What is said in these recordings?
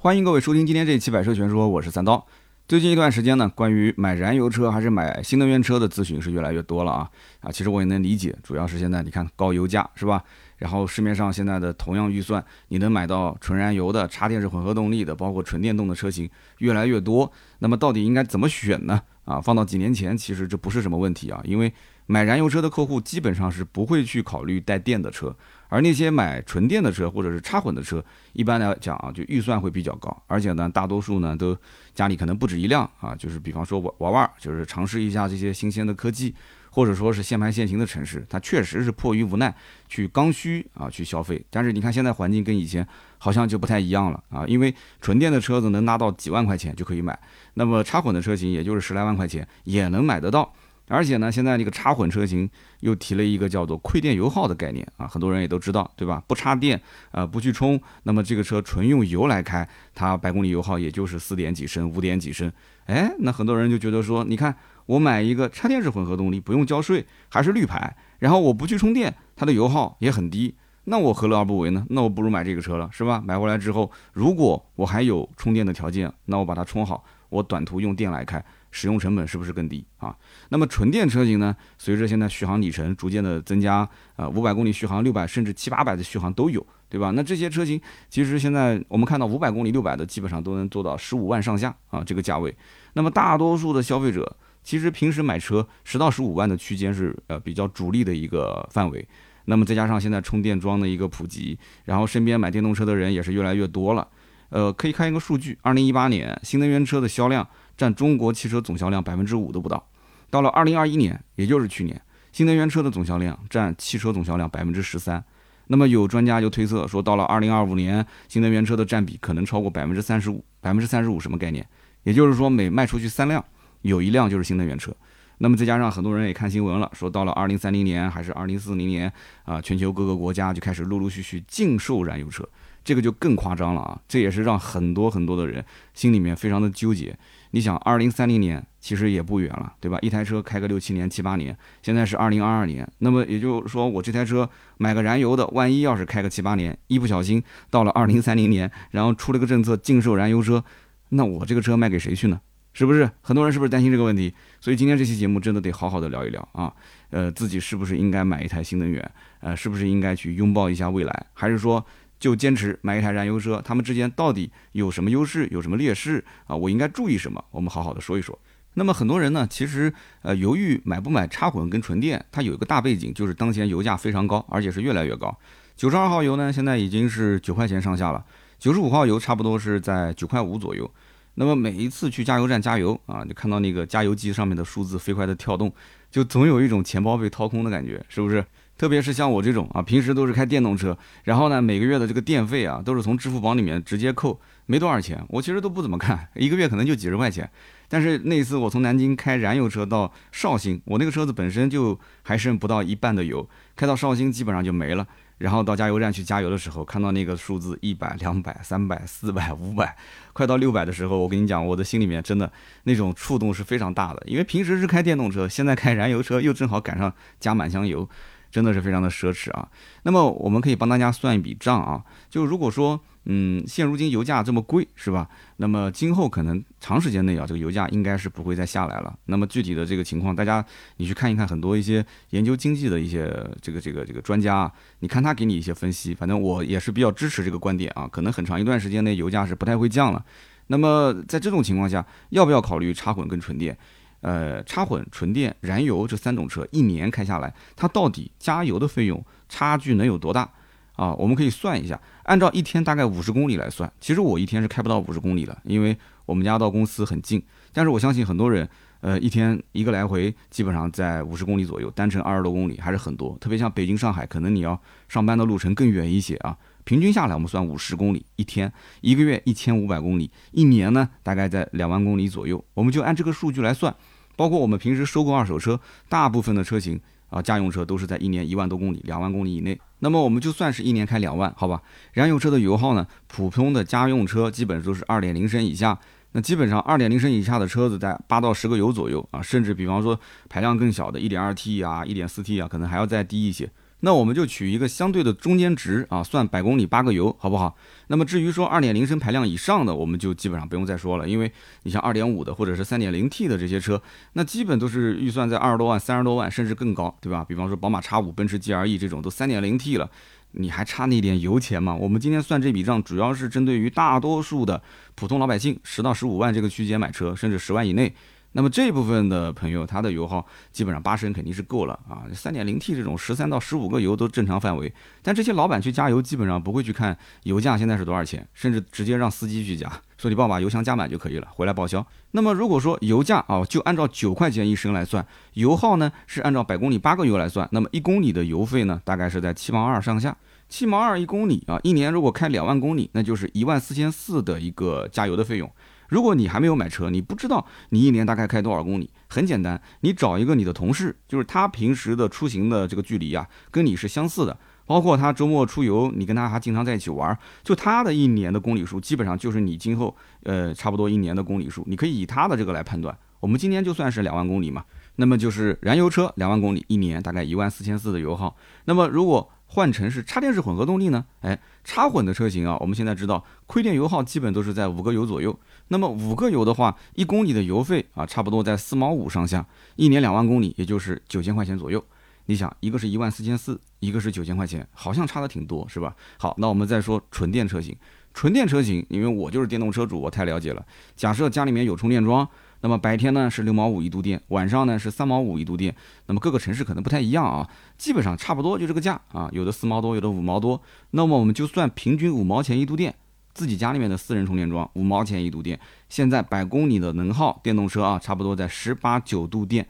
欢迎各位收听今天这一期《百车全说》，我是三刀。最近一段时间呢，关于买燃油车还是买新能源车的咨询是越来越多了啊啊！其实我也能理解，主要是现在你看高油价是吧？然后市面上现在的同样预算，你能买到纯燃油的、插电式混合动力的，包括纯电动的车型越来越多。那么到底应该怎么选呢？啊，放到几年前，其实这不是什么问题啊，因为买燃油车的客户基本上是不会去考虑带电的车。而那些买纯电的车或者是插混的车，一般来讲啊，就预算会比较高，而且呢，大多数呢都家里可能不止一辆啊，就是比方说玩玩玩，就是尝试一下这些新鲜的科技，或者说是限牌限行的城市，它确实是迫于无奈去刚需啊去消费。但是你看现在环境跟以前好像就不太一样了啊，因为纯电的车子能拿到几万块钱就可以买，那么插混的车型也就是十来万块钱也能买得到。而且呢，现在这个插混车型又提了一个叫做亏电油耗的概念啊，很多人也都知道，对吧？不插电，呃，不去充，那么这个车纯用油来开，它百公里油耗也就是四点几升、五点几升。哎，那很多人就觉得说，你看我买一个插电式混合动力，不用交税，还是绿牌，然后我不去充电，它的油耗也很低，那我何乐而不为呢？那我不如买这个车了，是吧？买回来之后，如果我还有充电的条件，那我把它充好，我短途用电来开。使用成本是不是更低啊？那么纯电车型呢？随着现在续航里程逐渐的增加，呃，五百公里续航、六百甚至七八百的续航都有，对吧？那这些车型其实现在我们看到五百公里、六百的基本上都能做到十五万上下啊这个价位。那么大多数的消费者其实平时买车十到十五万的区间是呃比较主力的一个范围。那么再加上现在充电桩的一个普及，然后身边买电动车的人也是越来越多了。呃，可以看一个数据，二零一八年新能源车的销量。占中国汽车总销量百分之五都不到，到了二零二一年，也就是去年，新能源车的总销量占汽车总销量百分之十三。那么有专家就推测说，到了二零二五年，新能源车的占比可能超过百分之三十五。百分之三十五什么概念？也就是说，每卖出去三辆，有一辆就是新能源车。那么再加上很多人也看新闻了，说到了二零三零年还是二零四零年啊，全球各个国家就开始陆陆续续禁售燃油车，这个就更夸张了啊！这也是让很多很多的人心里面非常的纠结。你想，二零三零年其实也不远了，对吧？一台车开个六七年、七八年，现在是二零二二年，那么也就是说，我这台车买个燃油的，万一要是开个七八年，一不小心到了二零三零年，然后出了个政策禁售燃油车，那我这个车卖给谁去呢？是不是？很多人是不是担心这个问题？所以今天这期节目真的得好好的聊一聊啊，呃，自己是不是应该买一台新能源？呃，是不是应该去拥抱一下未来？还是说？就坚持买一台燃油车，它们之间到底有什么优势，有什么劣势啊？我应该注意什么？我们好好的说一说。那么很多人呢，其实呃犹豫买不买插混跟纯电，它有一个大背景，就是当前油价非常高，而且是越来越高。九十二号油呢，现在已经是九块钱上下了，九十五号油差不多是在九块五左右。那么每一次去加油站加油啊，就看到那个加油机上面的数字飞快的跳动，就总有一种钱包被掏空的感觉，是不是？特别是像我这种啊，平时都是开电动车，然后呢，每个月的这个电费啊，都是从支付宝里面直接扣，没多少钱。我其实都不怎么看，一个月可能就几十块钱。但是那次我从南京开燃油车到绍兴，我那个车子本身就还剩不到一半的油，开到绍兴基本上就没了。然后到加油站去加油的时候，看到那个数字一百、两百、三百、四百、五百，快到六百的时候，我跟你讲，我的心里面真的那种触动是非常大的，因为平时是开电动车，现在开燃油车又正好赶上加满箱油。真的是非常的奢侈啊！那么我们可以帮大家算一笔账啊，就如果说，嗯，现如今油价这么贵，是吧？那么今后可能长时间内啊，这个油价应该是不会再下来了。那么具体的这个情况，大家你去看一看，很多一些研究经济的一些这个这个这个专家啊，你看他给你一些分析，反正我也是比较支持这个观点啊。可能很长一段时间内油价是不太会降了。那么在这种情况下，要不要考虑插混跟纯电？呃，插混、纯电、燃油这三种车一年开下来，它到底加油的费用差距能有多大啊？我们可以算一下，按照一天大概五十公里来算，其实我一天是开不到五十公里了，因为我们家到公司很近。但是我相信很多人，呃，一天一个来回基本上在五十公里左右，单程二十多公里还是很多。特别像北京、上海，可能你要上班的路程更远一些啊。平均下来，我们算五十公里一天，一个月一千五百公里，一年呢大概在两万公里左右。我们就按这个数据来算，包括我们平时收购二手车，大部分的车型啊，家用车都是在一年一万多公里、两万公里以内。那么我们就算是一年开两万，好吧？燃油车的油耗呢，普通的家用车基本都是二点零升以下，那基本上二点零升以下的车子在八到十个油左右啊，甚至比方说排量更小的一点二 T 啊、一点四 T 啊，可能还要再低一些。那我们就取一个相对的中间值啊，算百公里八个油，好不好？那么至于说二点零升排量以上的，我们就基本上不用再说了，因为你像二点五的或者是三点零 T 的这些车，那基本都是预算在二十多万、三十多万，甚至更高，对吧？比方说宝马 X 五、奔驰 GLE 这种都三点零 T 了，你还差那点油钱吗？我们今天算这笔账，主要是针对于大多数的普通老百姓，十到十五万这个区间买车，甚至十万以内。那么这一部分的朋友，他的油耗基本上八升肯定是够了啊，三点零 T 这种十三到十五个油都正常范围。但这些老板去加油，基本上不会去看油价现在是多少钱，甚至直接让司机去加，说你帮我把油箱加满就可以了，回来报销。那么如果说油价啊，就按照九块钱一升来算，油耗呢是按照百公里八个油来算，那么一公里的油费呢，大概是在七毛二上下，七毛二一公里啊，一年如果开两万公里，那就是一万四千四的一个加油的费用。如果你还没有买车，你不知道你一年大概开多少公里，很简单，你找一个你的同事，就是他平时的出行的这个距离啊，跟你是相似的，包括他周末出游，你跟他还经常在一起玩，就他的一年的公里数，基本上就是你今后呃差不多一年的公里数，你可以以他的这个来判断。我们今天就算是两万公里嘛，那么就是燃油车两万公里，一年大概一万四千四的油耗。那么如果换成是插电式混合动力呢？哎，插混的车型啊，我们现在知道亏电油耗基本都是在五个油左右。那么五个油的话，一公里的油费啊，差不多在四毛五上下，一年两万公里，也就是九千块钱左右。你想，一个是一万四千四，一个是九千块钱，好像差的挺多，是吧？好，那我们再说纯电车型。纯电车型，因为我就是电动车主，我太了解了。假设家里面有充电桩。那么白天呢是六毛五一度电，晚上呢是三毛五一度电。那么各个城市可能不太一样啊，基本上差不多就这个价啊，有的四毛多，有的五毛多。那么我们就算平均五毛钱一度电，自己家里面的私人充电桩五毛钱一度电，现在百公里的能耗电动车啊，差不多在十八九度电，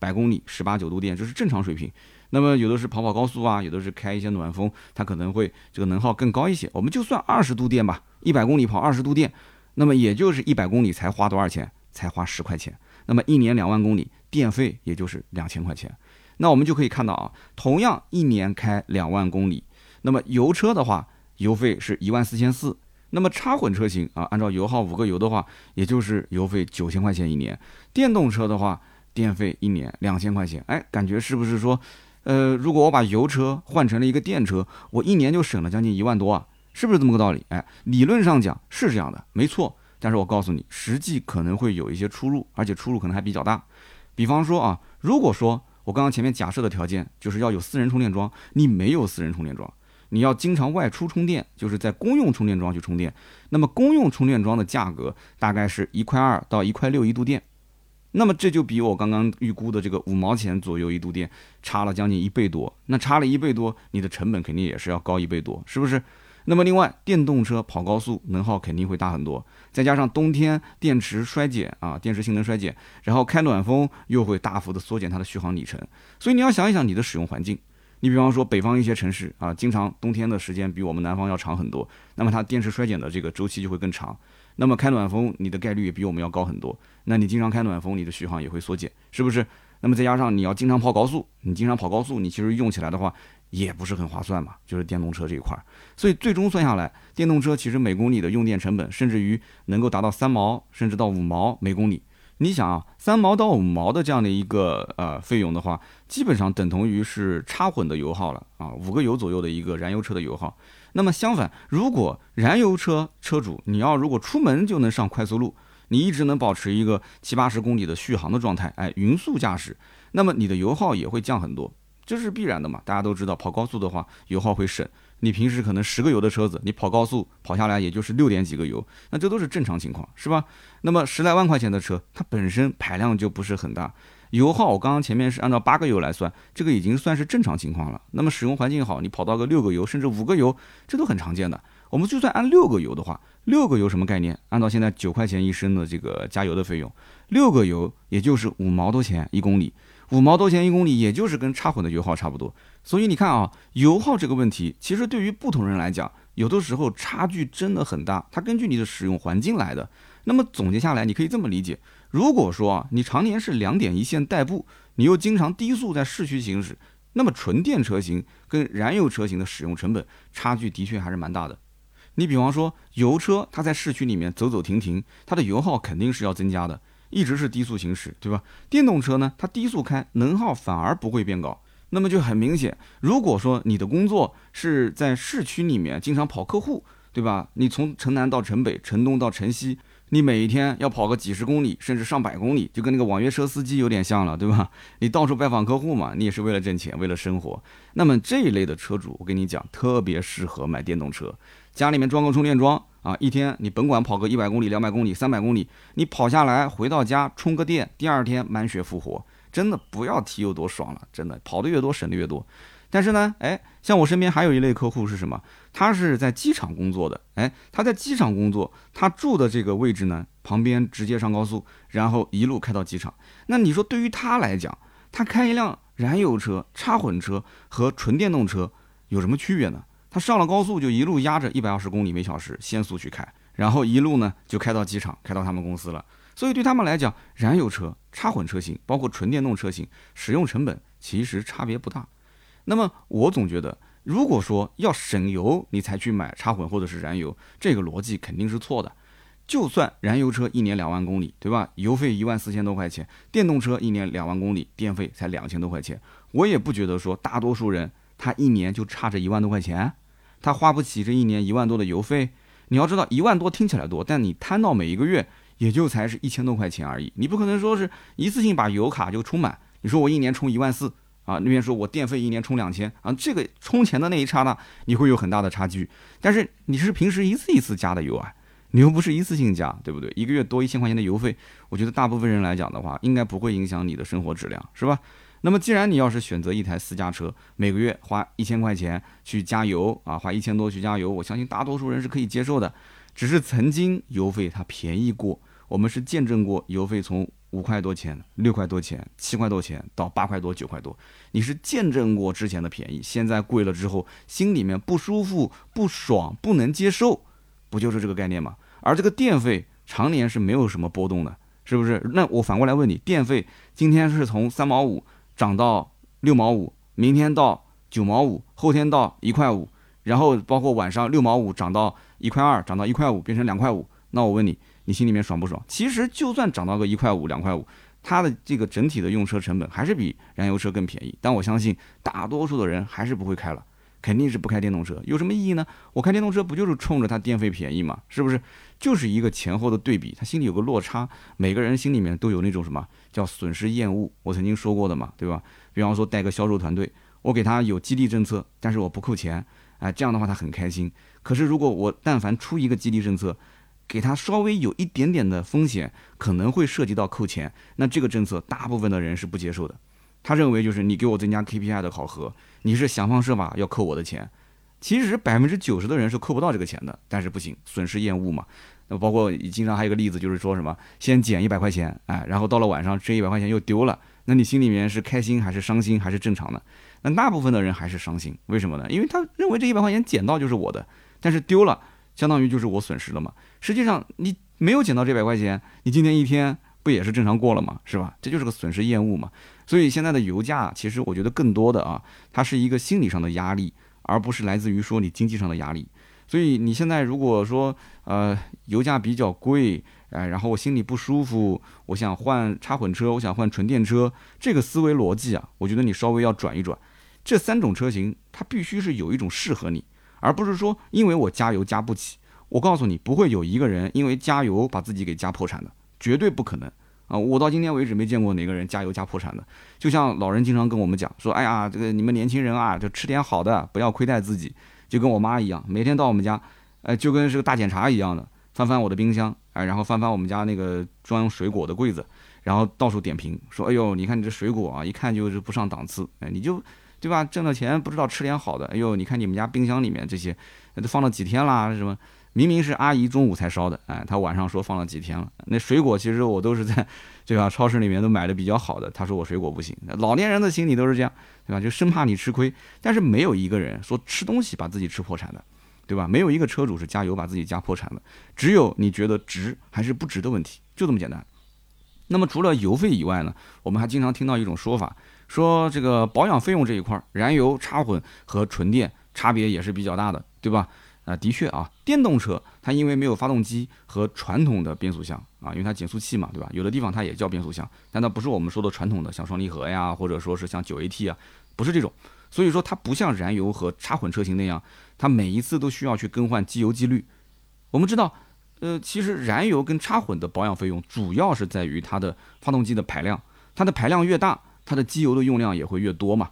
百公里十八九度电，这是正常水平。那么有的是跑跑高速啊，有的是开一些暖风，它可能会这个能耗更高一些。我们就算二十度电吧，一百公里跑二十度电，那么也就是一百公里才花多少钱？才花十块钱，那么一年两万公里，电费也就是两千块钱。那我们就可以看到啊，同样一年开两万公里，那么油车的话，油费是一万四千四。那么插混车型啊，按照油耗五个油的话，也就是油费九千块钱一年。电动车的话，电费一年两千块钱。哎，感觉是不是说，呃，如果我把油车换成了一个电车，我一年就省了将近一万多啊？是不是这么个道理？哎，理论上讲是这样的，没错。但是我告诉你，实际可能会有一些出入，而且出入可能还比较大。比方说啊，如果说我刚刚前面假设的条件就是要有私人充电桩，你没有私人充电桩，你要经常外出充电，就是在公用充电桩去充电。那么公用充电桩的价格大概是一块二到一块六一度电，那么这就比我刚刚预估的这个五毛钱左右一度电差了将近一倍多。那差了一倍多，你的成本肯定也是要高一倍多，是不是？那么另外，电动车跑高速能耗肯定会大很多，再加上冬天电池衰减啊，电池性能衰减，然后开暖风又会大幅的缩减它的续航里程，所以你要想一想你的使用环境。你比方说北方一些城市啊，经常冬天的时间比我们南方要长很多，那么它电池衰减的这个周期就会更长，那么开暖风你的概率也比我们要高很多，那你经常开暖风，你的续航也会缩减，是不是？那么再加上你要经常跑高速，你经常跑高速，你其实用起来的话。也不是很划算嘛，就是电动车这一块儿，所以最终算下来，电动车其实每公里的用电成本，甚至于能够达到三毛，甚至到五毛每公里。你想啊，三毛到五毛的这样的一个呃费用的话，基本上等同于是插混的油耗了啊，五个油左右的一个燃油车的油耗。那么相反，如果燃油车车主你要如果出门就能上快速路，你一直能保持一个七八十公里的续航的状态，哎，匀速驾驶，那么你的油耗也会降很多。这是必然的嘛？大家都知道，跑高速的话油耗会省。你平时可能十个油的车子，你跑高速跑下来也就是六点几个油，那这都是正常情况，是吧？那么十来万块钱的车，它本身排量就不是很大，油耗我刚刚前面是按照八个油来算，这个已经算是正常情况了。那么使用环境好，你跑到个六个油甚至五个油，这都很常见的。我们就算按六个油的话，六个油什么概念？按照现在九块钱一升的这个加油的费用，六个油也就是五毛多钱一公里。五毛多钱一公里，也就是跟插混的油耗差不多。所以你看啊，油耗这个问题，其实对于不同人来讲，有的时候差距真的很大。它根据你的使用环境来的。那么总结下来，你可以这么理解：如果说啊，你常年是两点一线代步，你又经常低速在市区行驶，那么纯电车型跟燃油车型的使用成本差距的确还是蛮大的。你比方说油车，它在市区里面走走停停，它的油耗肯定是要增加的。一直是低速行驶，对吧？电动车呢，它低速开能耗反而不会变高。那么就很明显，如果说你的工作是在市区里面经常跑客户，对吧？你从城南到城北，城东到城西，你每一天要跑个几十公里，甚至上百公里，就跟那个网约车司机有点像了，对吧？你到处拜访客户嘛，你也是为了挣钱，为了生活。那么这一类的车主，我跟你讲，特别适合买电动车，家里面装个充电桩啊，一天你甭管跑个一百公里、两百公里、三百公里，你跑下来回到家充个电，第二天满血复活。真的不要提有多爽了，真的跑的越多省的越多。但是呢，哎，像我身边还有一类客户是什么？他是在机场工作的，哎，他在机场工作，他住的这个位置呢，旁边直接上高速，然后一路开到机场。那你说对于他来讲，他开一辆燃油车、插混车和纯电动车有什么区别呢？他上了高速就一路压着一百二十公里每小时限速去开，然后一路呢就开到机场，开到他们公司了。所以对他们来讲，燃油车、插混车型，包括纯电动车型，使用成本其实差别不大。那么我总觉得，如果说要省油，你才去买插混或者是燃油，这个逻辑肯定是错的。就算燃油车一年两万公里，对吧？油费一万四千多块钱，电动车一年两万公里，电费才两千多块钱，我也不觉得说大多数人他一年就差这一万多块钱，他花不起这一年一万多的油费。你要知道，一万多听起来多，但你摊到每一个月。也就才是一千多块钱而已，你不可能说是一次性把油卡就充满。你说我一年充一万四啊，那边说我电费一年充两千啊，这个充钱的那一刹那你会有很大的差距。但是你是平时一次一次加的油啊，你又不是一次性加，对不对？一个月多一千块钱的油费，我觉得大部分人来讲的话，应该不会影响你的生活质量，是吧？那么既然你要是选择一台私家车，每个月花一千块钱去加油啊，花一千多去加油，我相信大多数人是可以接受的。只是曾经油费它便宜过，我们是见证过油费从五块多钱、六块多钱、七块多钱到八块多、九块多，你是见证过之前的便宜，现在贵了之后，心里面不舒服、不爽、不能接受，不就是这个概念吗？而这个电费常年是没有什么波动的，是不是？那我反过来问你，电费今天是从三毛五涨到六毛五，明天到九毛五，后天到一块五。然后包括晚上六毛五涨到一块二，涨到一块五变成两块五，那我问你，你心里面爽不爽？其实就算涨到个一块五、两块五，它的这个整体的用车成本还是比燃油车更便宜。但我相信大多数的人还是不会开了，肯定是不开电动车。有什么意义呢？我开电动车不就是冲着它电费便宜嘛？是不是？就是一个前后的对比，他心里有个落差。每个人心里面都有那种什么叫损失厌恶，我曾经说过的嘛，对吧？比方说带个销售团队，我给他有激励政策，但是我不扣钱。哎，这样的话他很开心。可是如果我但凡出一个激励政策，给他稍微有一点点的风险，可能会涉及到扣钱，那这个政策大部分的人是不接受的。他认为就是你给我增加 KPI 的考核，你是想方设法要扣我的钱。其实百分之九十的人是扣不到这个钱的，但是不行，损失厌恶嘛。那包括经常还有个例子，就是说什么先减一百块钱，哎，然后到了晚上这一百块钱又丢了，那你心里面是开心还是伤心还是正常的？那大部分的人还是伤心，为什么呢？因为他认为这一百块钱捡到就是我的，但是丢了，相当于就是我损失了嘛。实际上你没有捡到这百块钱，你今天一天不也是正常过了嘛，是吧？这就是个损失厌恶嘛。所以现在的油价，其实我觉得更多的啊，它是一个心理上的压力，而不是来自于说你经济上的压力。所以你现在如果说呃油价比较贵，哎，然后我心里不舒服，我想换插混车，我想换纯电车，这个思维逻辑啊，我觉得你稍微要转一转。这三种车型，它必须是有一种适合你，而不是说因为我加油加不起。我告诉你，不会有一个人因为加油把自己给加破产的，绝对不可能啊！我到今天为止没见过哪个人加油加破产的。就像老人经常跟我们讲说：“哎呀，这个你们年轻人啊，就吃点好的，不要亏待自己。”就跟我妈一样，每天到我们家，哎，就跟是个大检查一样的，翻翻我的冰箱，哎，然后翻翻我们家那个装水果的柜子，然后到处点评说：“哎呦，你看你这水果啊，一看就是不上档次。”哎，你就。对吧？挣了钱不知道吃点好的。哎呦，你看你们家冰箱里面这些，都放了几天啦？什么？明明是阿姨中午才烧的，哎，她晚上说放了几天了。那水果其实我都是在，对吧？超市里面都买的比较好的。她说我水果不行。老年人的心理都是这样，对吧？就生怕你吃亏。但是没有一个人说吃东西把自己吃破产的，对吧？没有一个车主是加油把自己加破产的。只有你觉得值还是不值的问题，就这么简单。那么除了油费以外呢，我们还经常听到一种说法。说这个保养费用这一块，燃油插混和纯电差别也是比较大的，对吧？啊，的确啊，电动车它因为没有发动机和传统的变速箱啊，因为它减速器嘛，对吧？有的地方它也叫变速箱，但它不是我们说的传统的像双离合呀，或者说是像九 AT 啊，不是这种。所以说它不像燃油和插混车型那样，它每一次都需要去更换机油机滤。我们知道，呃，其实燃油跟插混的保养费用主要是在于它的发动机的排量，它的排量越大，它的机油的用量也会越多嘛。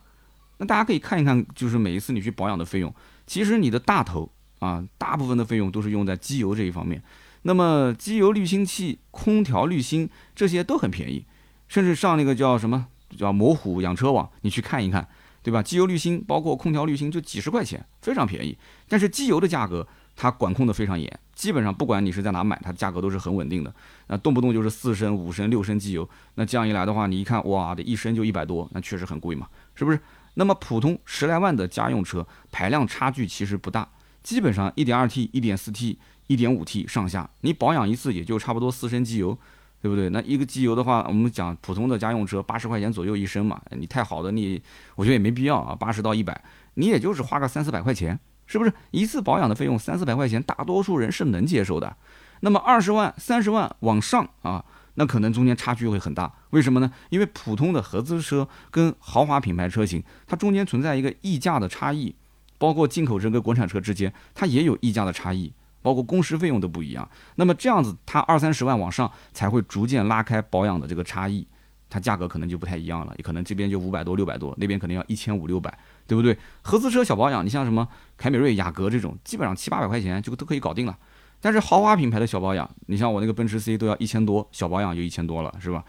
那大家可以看一看，就是每一次你去保养的费用，其实你的大头啊，大部分的费用都是用在机油这一方面。那么机油滤芯器、空调滤芯这些都很便宜，甚至上那个叫什么叫模虎养车网，你去看一看。对吧？机油滤芯包括空调滤芯就几十块钱，非常便宜。但是机油的价格它管控的非常严，基本上不管你是在哪买，它的价格都是很稳定的。那动不动就是四升、五升、六升机油，那这样一来的话，你一看哇，这一升就一百多，那确实很贵嘛，是不是？那么普通十来万的家用车排量差距其实不大，基本上一点二 T、一点四 T、一点五 T 上下，你保养一次也就差不多四升机油。对不对？那一个机油的话，我们讲普通的家用车八十块钱左右一升嘛，你太好的你，我觉得也没必要啊，八十到一百，你也就是花个三四百块钱，是不是？一次保养的费用三四百块钱，大多数人是能接受的。那么二十万、三十万往上啊，那可能中间差距会很大。为什么呢？因为普通的合资车跟豪华品牌车型，它中间存在一个溢价的差异，包括进口车跟国产车之间，它也有溢价的差异。包括工时费用都不一样，那么这样子，它二三十万往上才会逐渐拉开保养的这个差异，它价格可能就不太一样了，也可能这边就五百多、六百多，那边可能要一千五六百，对不对？合资车小保养，你像什么凯美瑞、雅阁这种，基本上七八百块钱就都可以搞定了。但是豪华品牌的小保养，你像我那个奔驰 C 都要一千多，小保养就一千多了，是吧？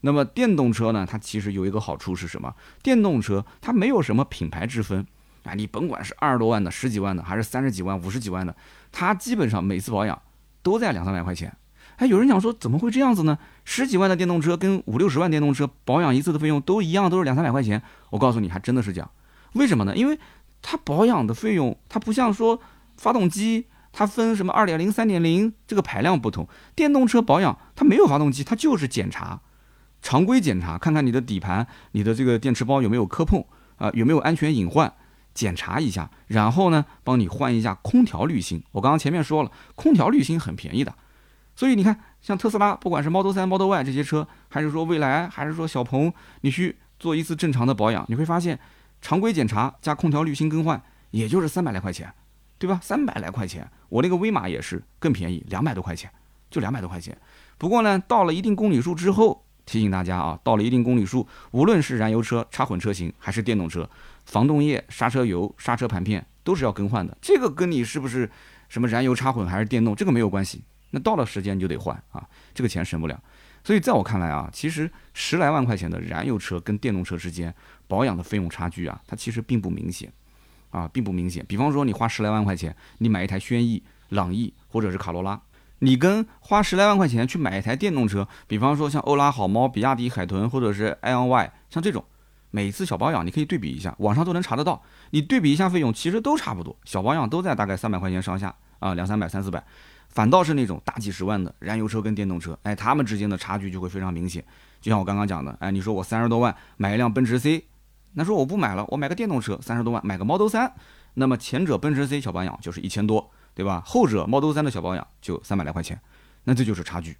那么电动车呢，它其实有一个好处是什么？电动车它没有什么品牌之分。啊，你甭管是二十多万的、十几万的，还是三十几万、五十几万的，它基本上每次保养都在两三百块钱。哎，有人讲说怎么会这样子呢？十几万的电动车跟五六十万电动车保养一次的费用都一样，都是两三百块钱。我告诉你，还真的是这样。为什么呢？因为它保养的费用，它不像说发动机，它分什么二点零、三点零，这个排量不同。电动车保养它没有发动机，它就是检查，常规检查，看看你的底盘、你的这个电池包有没有磕碰啊，有没有安全隐患。检查一下，然后呢，帮你换一下空调滤芯。我刚刚前面说了，空调滤芯很便宜的，所以你看，像特斯拉，不管是 Model 3、Model Y 这些车，还是说蔚来，还是说小鹏，你去做一次正常的保养，你会发现，常规检查加空调滤芯更换，也就是三百来块钱，对吧？三百来块钱，我那个威马也是更便宜，两百多块钱，就两百多块钱。不过呢，到了一定公里数之后，提醒大家啊，到了一定公里数，无论是燃油车、插混车型还是电动车。防冻液、刹车油、刹车盘片都是要更换的，这个跟你是不是什么燃油插混还是电动，这个没有关系。那到了时间你就得换啊，这个钱省不了。所以在我看来啊，其实十来万块钱的燃油车跟电动车之间保养的费用差距啊，它其实并不明显啊，并不明显。比方说你花十来万块钱，你买一台轩逸、朗逸或者是卡罗拉，你跟花十来万块钱去买一台电动车，比方说像欧拉好猫、比亚迪海豚或者是 i on Y，像这种。每次小保养你可以对比一下，网上都能查得到。你对比一下费用，其实都差不多，小保养都在大概三百块钱上下啊，两三百、三四百。反倒是那种大几十万的燃油车跟电动车，哎，他们之间的差距就会非常明显。就像我刚刚讲的，哎，你说我三十多万买一辆奔驰 C，那说我不买了，我买个电动车，三十多万买个 Model 三那么前者奔驰 C 小保养就是一千多，对吧？后者 Model 三的小保养就三百来块钱，那这就是差距。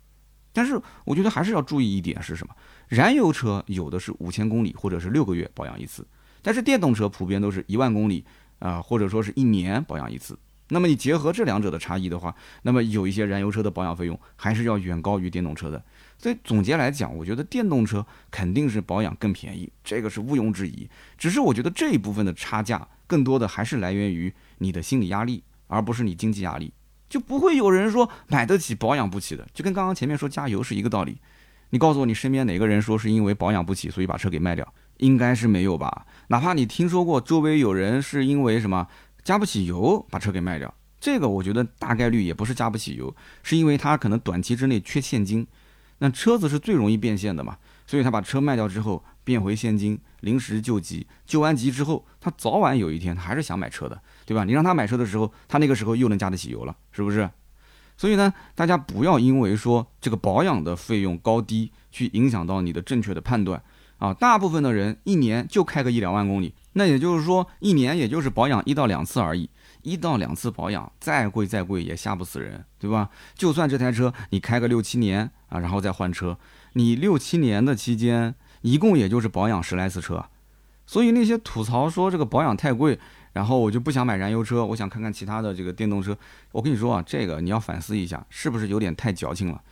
但是我觉得还是要注意一点是什么？燃油车有的是五千公里或者是六个月保养一次，但是电动车普遍都是一万公里啊，或者说是一年保养一次。那么你结合这两者的差异的话，那么有一些燃油车的保养费用还是要远高于电动车的。所以总结来讲，我觉得电动车肯定是保养更便宜，这个是毋庸置疑。只是我觉得这一部分的差价更多的还是来源于你的心理压力，而不是你经济压力。就不会有人说买得起保养不起的，就跟刚刚前面说加油是一个道理。你告诉我，你身边哪个人说是因为保养不起，所以把车给卖掉？应该是没有吧？哪怕你听说过周围有人是因为什么加不起油把车给卖掉，这个我觉得大概率也不是加不起油，是因为他可能短期之内缺现金。那车子是最容易变现的嘛，所以他把车卖掉之后变回现金，临时救急。救完急之后，他早晚有一天他还是想买车的。对吧？你让他买车的时候，他那个时候又能加得起油了，是不是？所以呢，大家不要因为说这个保养的费用高低，去影响到你的正确的判断啊。大部分的人一年就开个一两万公里，那也就是说一年也就是保养一到两次而已。一到两次保养，再贵再贵也吓不死人，对吧？就算这台车你开个六七年啊，然后再换车，你六七年的期间，一共也就是保养十来次车。所以那些吐槽说这个保养太贵，然后我就不想买燃油车，我想看看其他的这个电动车。我跟你说啊，这个你要反思一下，是不是有点太矫情了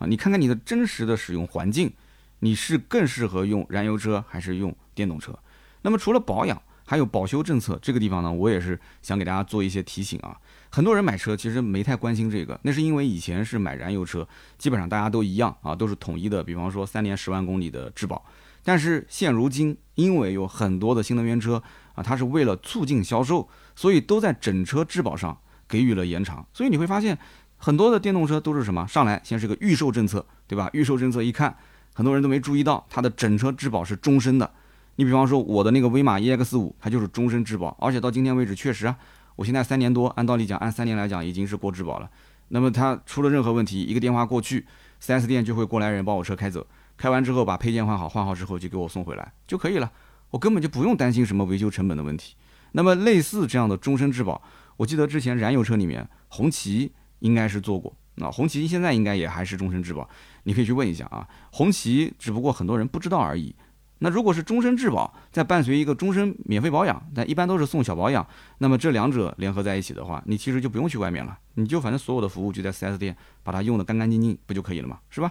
啊？你看看你的真实的使用环境，你是更适合用燃油车还是用电动车？那么除了保养，还有保修政策，这个地方呢，我也是想给大家做一些提醒啊。很多人买车其实没太关心这个，那是因为以前是买燃油车，基本上大家都一样啊，都是统一的，比方说三年十万公里的质保。但是现如今，因为有很多的新能源车啊，它是为了促进销售，所以都在整车质保上给予了延长。所以你会发现，很多的电动车都是什么？上来先是个预售政策，对吧？预售政策一看，很多人都没注意到它的整车质保是终身的。你比方说我的那个威马 EX 五，它就是终身质保，而且到今天为止，确实啊，我现在三年多，按道理讲，按三年来讲已经是过质保了。那么它出了任何问题，一个电话过去，4S 店就会过来人把我车开走。开完之后把配件换好，换好之后就给我送回来就可以了，我根本就不用担心什么维修成本的问题。那么类似这样的终身质保，我记得之前燃油车里面红旗应该是做过，那红旗现在应该也还是终身质保，你可以去问一下啊。红旗只不过很多人不知道而已。那如果是终身质保，再伴随一个终身免费保养，但一般都是送小保养。那么这两者联合在一起的话，你其实就不用去外面了，你就反正所有的服务就在 4S 店把它用的干干净净，不就可以了嘛，是吧？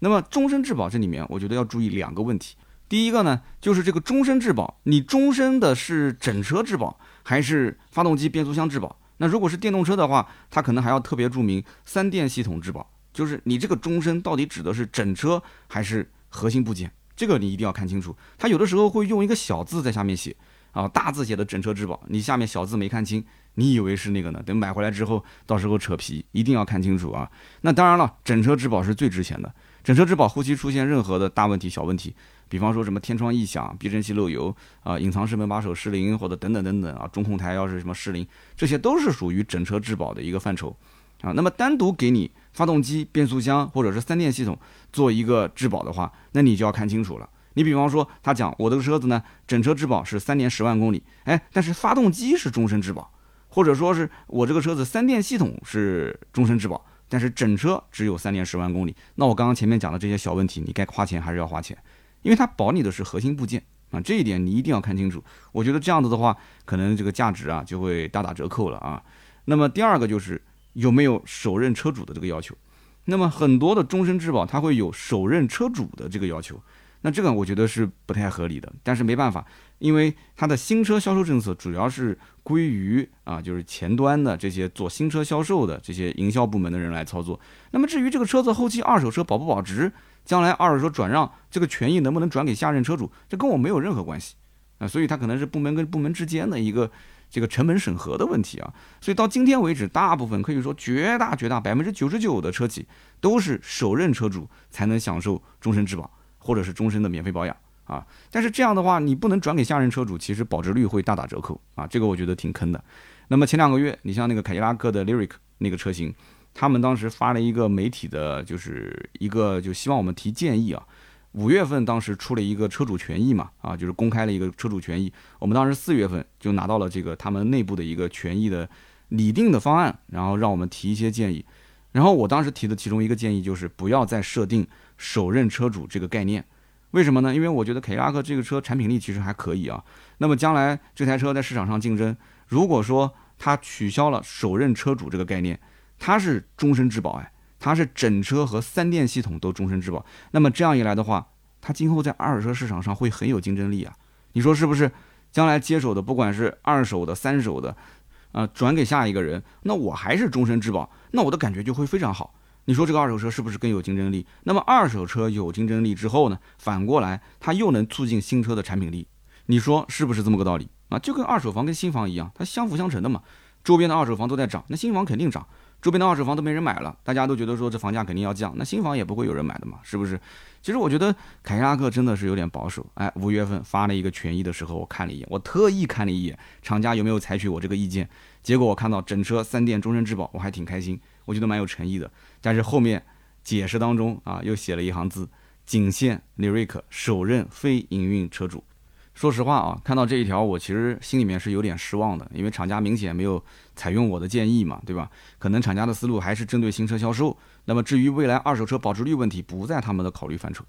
那么终身质保这里面，我觉得要注意两个问题。第一个呢，就是这个终身质保，你终身的是整车质保还是发动机、变速箱质保？那如果是电动车的话，它可能还要特别注明三电系统质保，就是你这个终身到底指的是整车还是核心部件？这个你一定要看清楚。它有的时候会用一个小字在下面写啊，大字写的整车质保，你下面小字没看清，你以为是那个呢？等买回来之后，到时候扯皮，一定要看清楚啊。那当然了，整车质保是最值钱的。整车质保，后期出现任何的大问题、小问题，比方说什么天窗异响、避震器漏油啊、隐藏式门把手失灵或者等等等等啊，中控台要是什么失灵，这些都是属于整车质保的一个范畴啊。那么单独给你发动机、变速箱或者是三电系统做一个质保的话，那你就要看清楚了。你比方说他讲我这个车子呢，整车质保是三年十万公里，哎，但是发动机是终身质保，或者说是我这个车子三电系统是终身质保。但是整车只有三年十万公里，那我刚刚前面讲的这些小问题，你该花钱还是要花钱，因为它保你的是核心部件啊，这一点你一定要看清楚。我觉得这样子的话，可能这个价值啊就会大打折扣了啊。那么第二个就是有没有首任车主的这个要求，那么很多的终身质保它会有首任车主的这个要求。那这个我觉得是不太合理的，但是没办法，因为它的新车销售政策主要是归于啊，就是前端的这些做新车销售的这些营销部门的人来操作。那么至于这个车子后期二手车保不保值，将来二手车转让这个权益能不能转给下任车主，这跟我没有任何关系啊。所以它可能是部门跟部门之间的一个这个成本审核的问题啊。所以到今天为止，大部分可以说绝大绝大百分之九十九的车企都是首任车主才能享受终身质保。或者是终身的免费保养啊，但是这样的话，你不能转给下任车主，其实保值率会大打折扣啊，这个我觉得挺坑的。那么前两个月，你像那个凯迪拉克的 Lyric 那个车型，他们当时发了一个媒体的，就是一个就希望我们提建议啊。五月份当时出了一个车主权益嘛，啊，就是公开了一个车主权益。我们当时四月份就拿到了这个他们内部的一个权益的拟定的方案，然后让我们提一些建议。然后我当时提的其中一个建议就是不要再设定。首任车主这个概念，为什么呢？因为我觉得凯迪拉克这个车产品力其实还可以啊。那么将来这台车在市场上竞争，如果说它取消了首任车主这个概念，它是终身质保哎，它是整车和三电系统都终身质保。那么这样一来的话，它今后在二手车市场上会很有竞争力啊。你说是不是？将来接手的不管是二手的、三手的，啊，转给下一个人，那我还是终身质保，那我的感觉就会非常好。你说这个二手车是不是更有竞争力？那么二手车有竞争力之后呢？反过来它又能促进新车的产品力，你说是不是这么个道理啊？就跟二手房跟新房一样，它相辅相成的嘛。周边的二手房都在涨，那新房肯定涨；周边的二手房都没人买了，大家都觉得说这房价肯定要降，那新房也不会有人买的嘛，是不是？其实我觉得凯迪拉克真的是有点保守。哎，五月份发了一个权益的时候，我看了一眼，我特意看了一眼厂家有没有采取我这个意见，结果我看到整车三电终身质保，我还挺开心。我觉得蛮有诚意的，但是后面解释当中啊，又写了一行字，仅限 Lyric 首任非营运车主。说实话啊，看到这一条，我其实心里面是有点失望的，因为厂家明显没有采用我的建议嘛，对吧？可能厂家的思路还是针对新车销售。那么至于未来二手车保值率问题，不在他们的考虑范畴。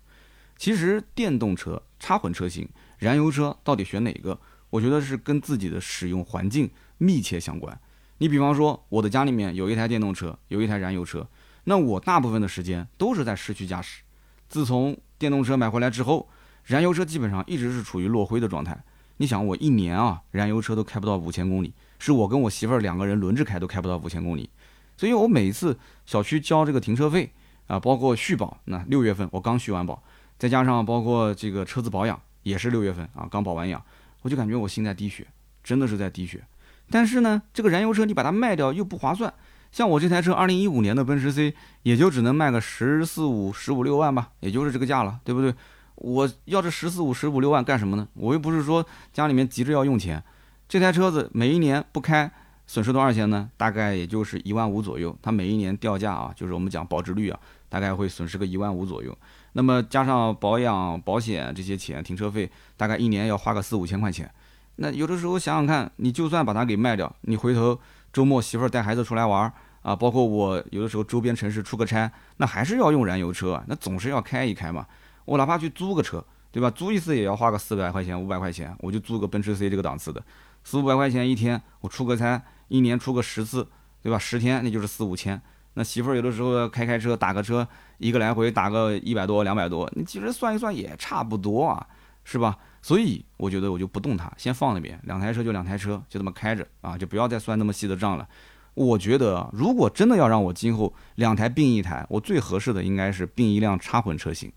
其实电动车、插混车型、燃油车到底选哪个？我觉得是跟自己的使用环境密切相关。你比方说，我的家里面有一台电动车，有一台燃油车，那我大部分的时间都是在市区驾驶。自从电动车买回来之后，燃油车基本上一直是处于落灰的状态。你想，我一年啊，燃油车都开不到五千公里，是我跟我媳妇儿两个人轮着开都开不到五千公里。所以我每次小区交这个停车费啊，包括续保，那六月份我刚续完保，再加上包括这个车子保养也是六月份啊，刚保完养，我就感觉我心在滴血，真的是在滴血。但是呢，这个燃油车你把它卖掉又不划算。像我这台车，二零一五年的奔驰 C，也就只能卖个十四五、十五六万吧，也就是这个价了，对不对？我要这十四五、十五六万干什么呢？我又不是说家里面急着要用钱。这台车子每一年不开，损失多少钱呢？大概也就是一万五左右。它每一年掉价啊，就是我们讲保值率啊，大概会损失个一万五左右。那么加上保养、保险这些钱，停车费大概一年要花个四五千块钱。那有的时候想想看，你就算把它给卖掉，你回头周末媳妇带孩子出来玩啊，包括我有的时候周边城市出个差，那还是要用燃油车，那总是要开一开嘛。我哪怕去租个车，对吧？租一次也要花个四百块钱、五百块钱，我就租个奔驰 C 这个档次的，四五百块钱一天，我出个差，一年出个十次，对吧？十天那就是四五千。那媳妇儿有的时候开开车打个车，一个来回打个一百多、两百多，你其实算一算也差不多啊，是吧？所以我觉得我就不动它，先放那边，两台车就两台车，就这么开着啊，就不要再算那么细的账了。我觉得如果真的要让我今后两台并一台，我最合适的应该是并一辆插混车型。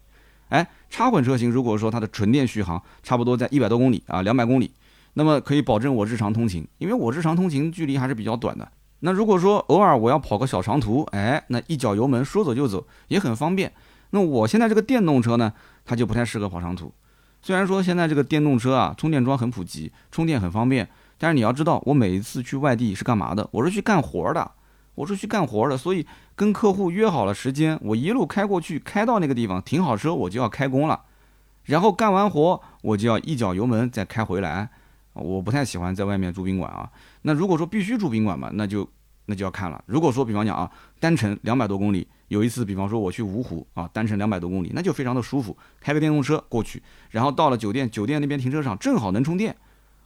哎，插混车型如果说它的纯电续航差不多在一百多公里啊，两百公里，那么可以保证我日常通勤，因为我日常通勤距离还是比较短的。那如果说偶尔我要跑个小长途，哎，那一脚油门说走就走也很方便。那我现在这个电动车呢，它就不太适合跑长途。虽然说现在这个电动车啊，充电桩很普及，充电很方便，但是你要知道，我每一次去外地是干嘛的？我是去干活的，我是去干活的，所以跟客户约好了时间，我一路开过去，开到那个地方停好车，我就要开工了，然后干完活，我就要一脚油门再开回来。我不太喜欢在外面住宾馆啊。那如果说必须住宾馆嘛，那就那就要看了。如果说比方讲啊，单程两百多公里。有一次，比方说我去芜湖啊，单程两百多公里，那就非常的舒服，开个电动车过去，然后到了酒店，酒店那边停车场正好能充电，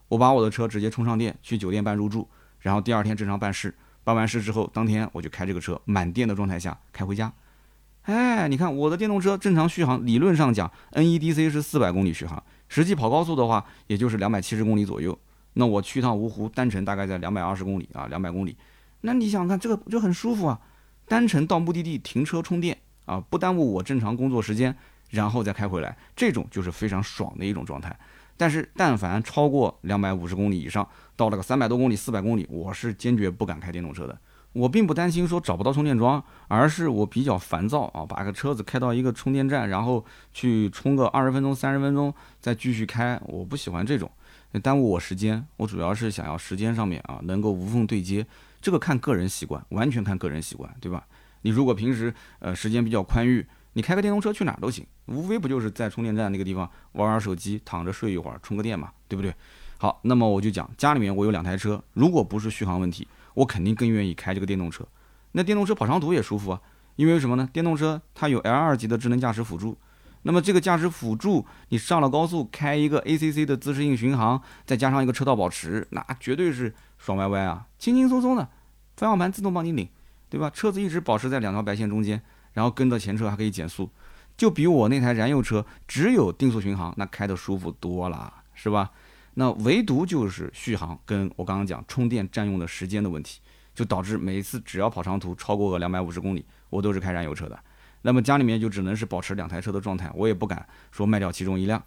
我把我的车直接充上电，去酒店办入住，然后第二天正常办事，办完事之后，当天我就开这个车满电的状态下开回家。哎，你看我的电动车正常续航，理论上讲，NEDC 是四百公里续航，实际跑高速的话，也就是两百七十公里左右。那我去趟芜湖，单程大概在两百二十公里啊，两百公里，那你想看这个就很舒服啊。单程到目的地停车充电啊，不耽误我正常工作时间，然后再开回来，这种就是非常爽的一种状态。但是，但凡超过两百五十公里以上，到了个三百多公里、四百公里，我是坚决不敢开电动车的。我并不担心说找不到充电桩，而是我比较烦躁啊，把个车子开到一个充电站，然后去充个二十分钟、三十分钟，再继续开，我不喜欢这种，耽误我时间。我主要是想要时间上面啊，能够无缝对接。这个看个人习惯，完全看个人习惯，对吧？你如果平时呃时间比较宽裕，你开个电动车去哪儿都行，无非不就是在充电站那个地方玩玩手机，躺着睡一会儿，充个电嘛，对不对？好，那么我就讲家里面我有两台车，如果不是续航问题，我肯定更愿意开这个电动车。那电动车跑长途也舒服啊，因为什么呢？电动车它有 L 二级的智能驾驶辅助，那么这个驾驶辅助，你上了高速开一个 ACC 的自适应巡航，再加上一个车道保持，那绝对是爽歪歪啊，轻轻松松的。方向盘自动帮你领，对吧？车子一直保持在两条白线中间，然后跟着前车还可以减速，就比我那台燃油车只有定速巡航那开的舒服多了，是吧？那唯独就是续航跟我刚刚讲充电占用的时间的问题，就导致每一次只要跑长途超过个两百五十公里，我都是开燃油车的。那么家里面就只能是保持两台车的状态，我也不敢说卖掉其中一辆。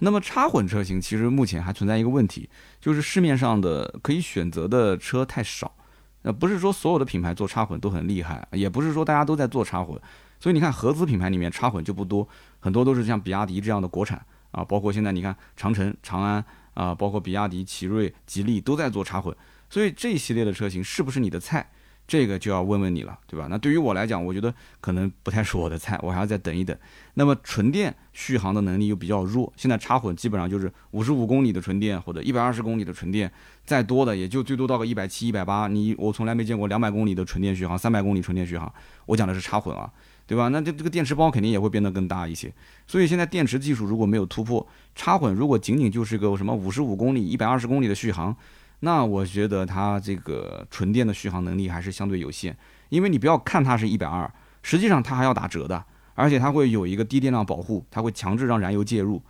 那么插混车型其实目前还存在一个问题，就是市面上的可以选择的车太少。呃，不是说所有的品牌做插混都很厉害，也不是说大家都在做插混，所以你看合资品牌里面插混就不多，很多都是像比亚迪这样的国产啊，包括现在你看长城、长安啊，包括比亚迪、奇瑞、吉利都在做插混，所以这一系列的车型是不是你的菜？这个就要问问你了，对吧？那对于我来讲，我觉得可能不太是我的菜，我还要再等一等。那么纯电续航的能力又比较弱，现在插混基本上就是五十五公里的纯电或者一百二十公里的纯电，再多的也就最多到个一百七、一百八。你我从来没见过两百公里的纯电续航，三百公里纯电续航。我讲的是插混啊，对吧？那这这个电池包肯定也会变得更大一些。所以现在电池技术如果没有突破，插混如果仅仅就是个什么五十五公里、一百二十公里的续航，那我觉得它这个纯电的续航能力还是相对有限。因为你不要看它是一百二，实际上它还要打折的，而且它会有一个低电量保护，它会强制让燃油介入，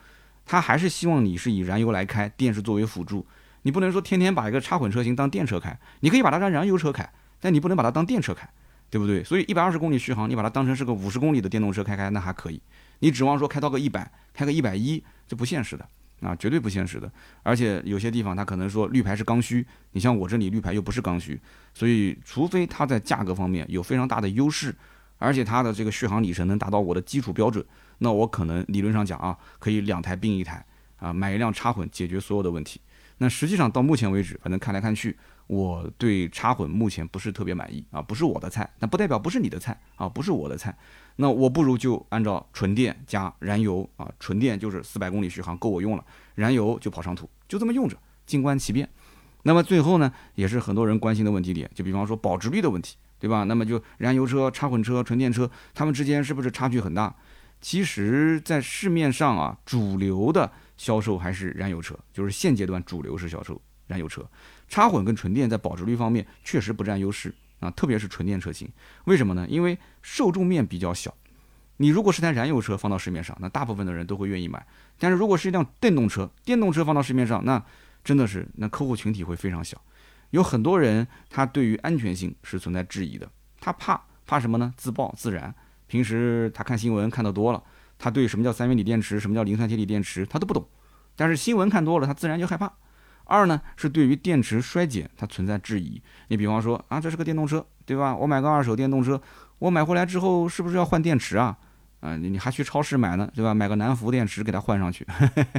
它还是希望你是以燃油来开，电是作为辅助。你不能说天天把一个插混车型当电车开，你可以把它当燃油车开，但你不能把它当电车开，对不对？所以一百二十公里续航，你把它当成是个五十公里的电动车开开，那还可以。你指望说开到个一百，开个一百一，这不现实的啊，绝对不现实的。而且有些地方它可能说绿牌是刚需，你像我这里绿牌又不是刚需，所以除非它在价格方面有非常大的优势，而且它的这个续航里程能达到我的基础标准，那我可能理论上讲啊，可以两台并一台啊，买一辆插混解决所有的问题。那实际上到目前为止，反正看来看去，我对插混目前不是特别满意啊，不是我的菜，那不代表不是你的菜啊，不是我的菜，那我不如就按照纯电加燃油啊，纯电就是四百公里续航够我用了，燃油就跑长途，就这么用着，静观其变。那么最后呢，也是很多人关心的问题点，就比方说保值率的问题，对吧？那么就燃油车、插混车、纯电车，它们之间是不是差距很大？其实，在市面上啊，主流的。销售还是燃油车，就是现阶段主流是销售燃油车，插混跟纯电在保值率方面确实不占优势啊，特别是纯电车型，为什么呢？因为受众面比较小。你如果是台燃油车放到市面上，那大部分的人都会愿意买，但是如果是一辆电动车，电动车放到市面上，那真的是那客户群体会非常小，有很多人他对于安全性是存在质疑的，他怕怕什么呢？自爆自燃，平时他看新闻看得多了。他对什么叫三元锂电池，什么叫磷酸铁锂电池，他都不懂，但是新闻看多了，他自然就害怕。二呢，是对于电池衰减，它存在质疑。你比方说啊，这是个电动车，对吧？我买个二手电动车，我买回来之后是不是要换电池啊？啊，你你还去超市买呢，对吧？买个南孚电池给它换上去，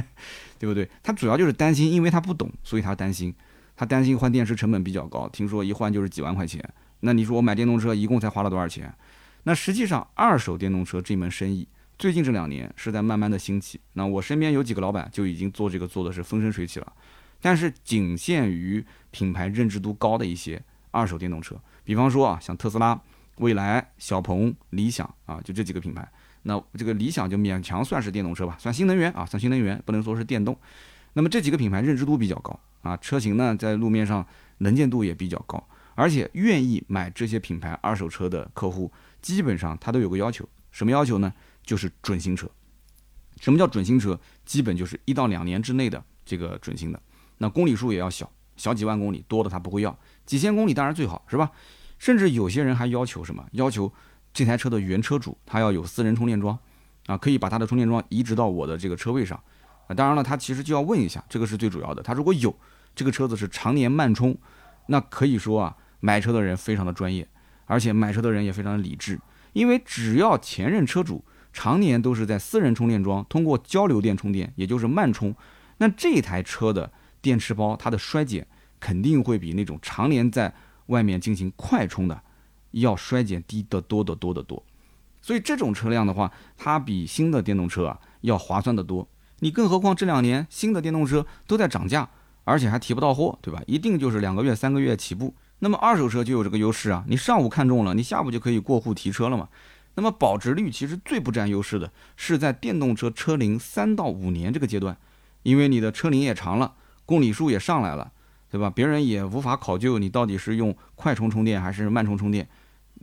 对不对？他主要就是担心，因为他不懂，所以他担心，他担心换电池成本比较高，听说一换就是几万块钱。那你说我买电动车一共才花了多少钱？那实际上二手电动车这门生意。最近这两年是在慢慢的兴起，那我身边有几个老板就已经做这个做的是风生水起了，但是仅限于品牌认知度高的一些二手电动车，比方说啊，像特斯拉、蔚来、小鹏、理想啊，就这几个品牌。那这个理想就勉强算是电动车吧，算新能源啊，算新能源，不能说是电动。那么这几个品牌认知度比较高啊，车型呢在路面上能见度也比较高，而且愿意买这些品牌二手车的客户，基本上他都有个要求，什么要求呢？就是准新车，什么叫准新车？基本就是一到两年之内的这个准新的，那公里数也要小，小几万公里，多的他不会要，几千公里当然最好是吧？甚至有些人还要求什么？要求这台车的原车主他要有私人充电桩，啊，可以把他的充电桩移植到我的这个车位上，啊，当然了，他其实就要问一下，这个是最主要的，他如果有这个车子是常年慢充，那可以说啊，买车的人非常的专业，而且买车的人也非常的理智，因为只要前任车主。常年都是在私人充电桩通过交流电充电，也就是慢充，那这台车的电池包它的衰减肯定会比那种常年在外面进行快充的要衰减低得多得多得多。所以这种车辆的话，它比新的电动车啊要划算得多。你更何况这两年新的电动车都在涨价，而且还提不到货，对吧？一定就是两个月三个月起步。那么二手车就有这个优势啊，你上午看中了，你下午就可以过户提车了嘛。那么保值率其实最不占优势的是在电动车车龄三到五年这个阶段，因为你的车龄也长了，公里数也上来了，对吧？别人也无法考究你到底是用快充充电还是慢充充电，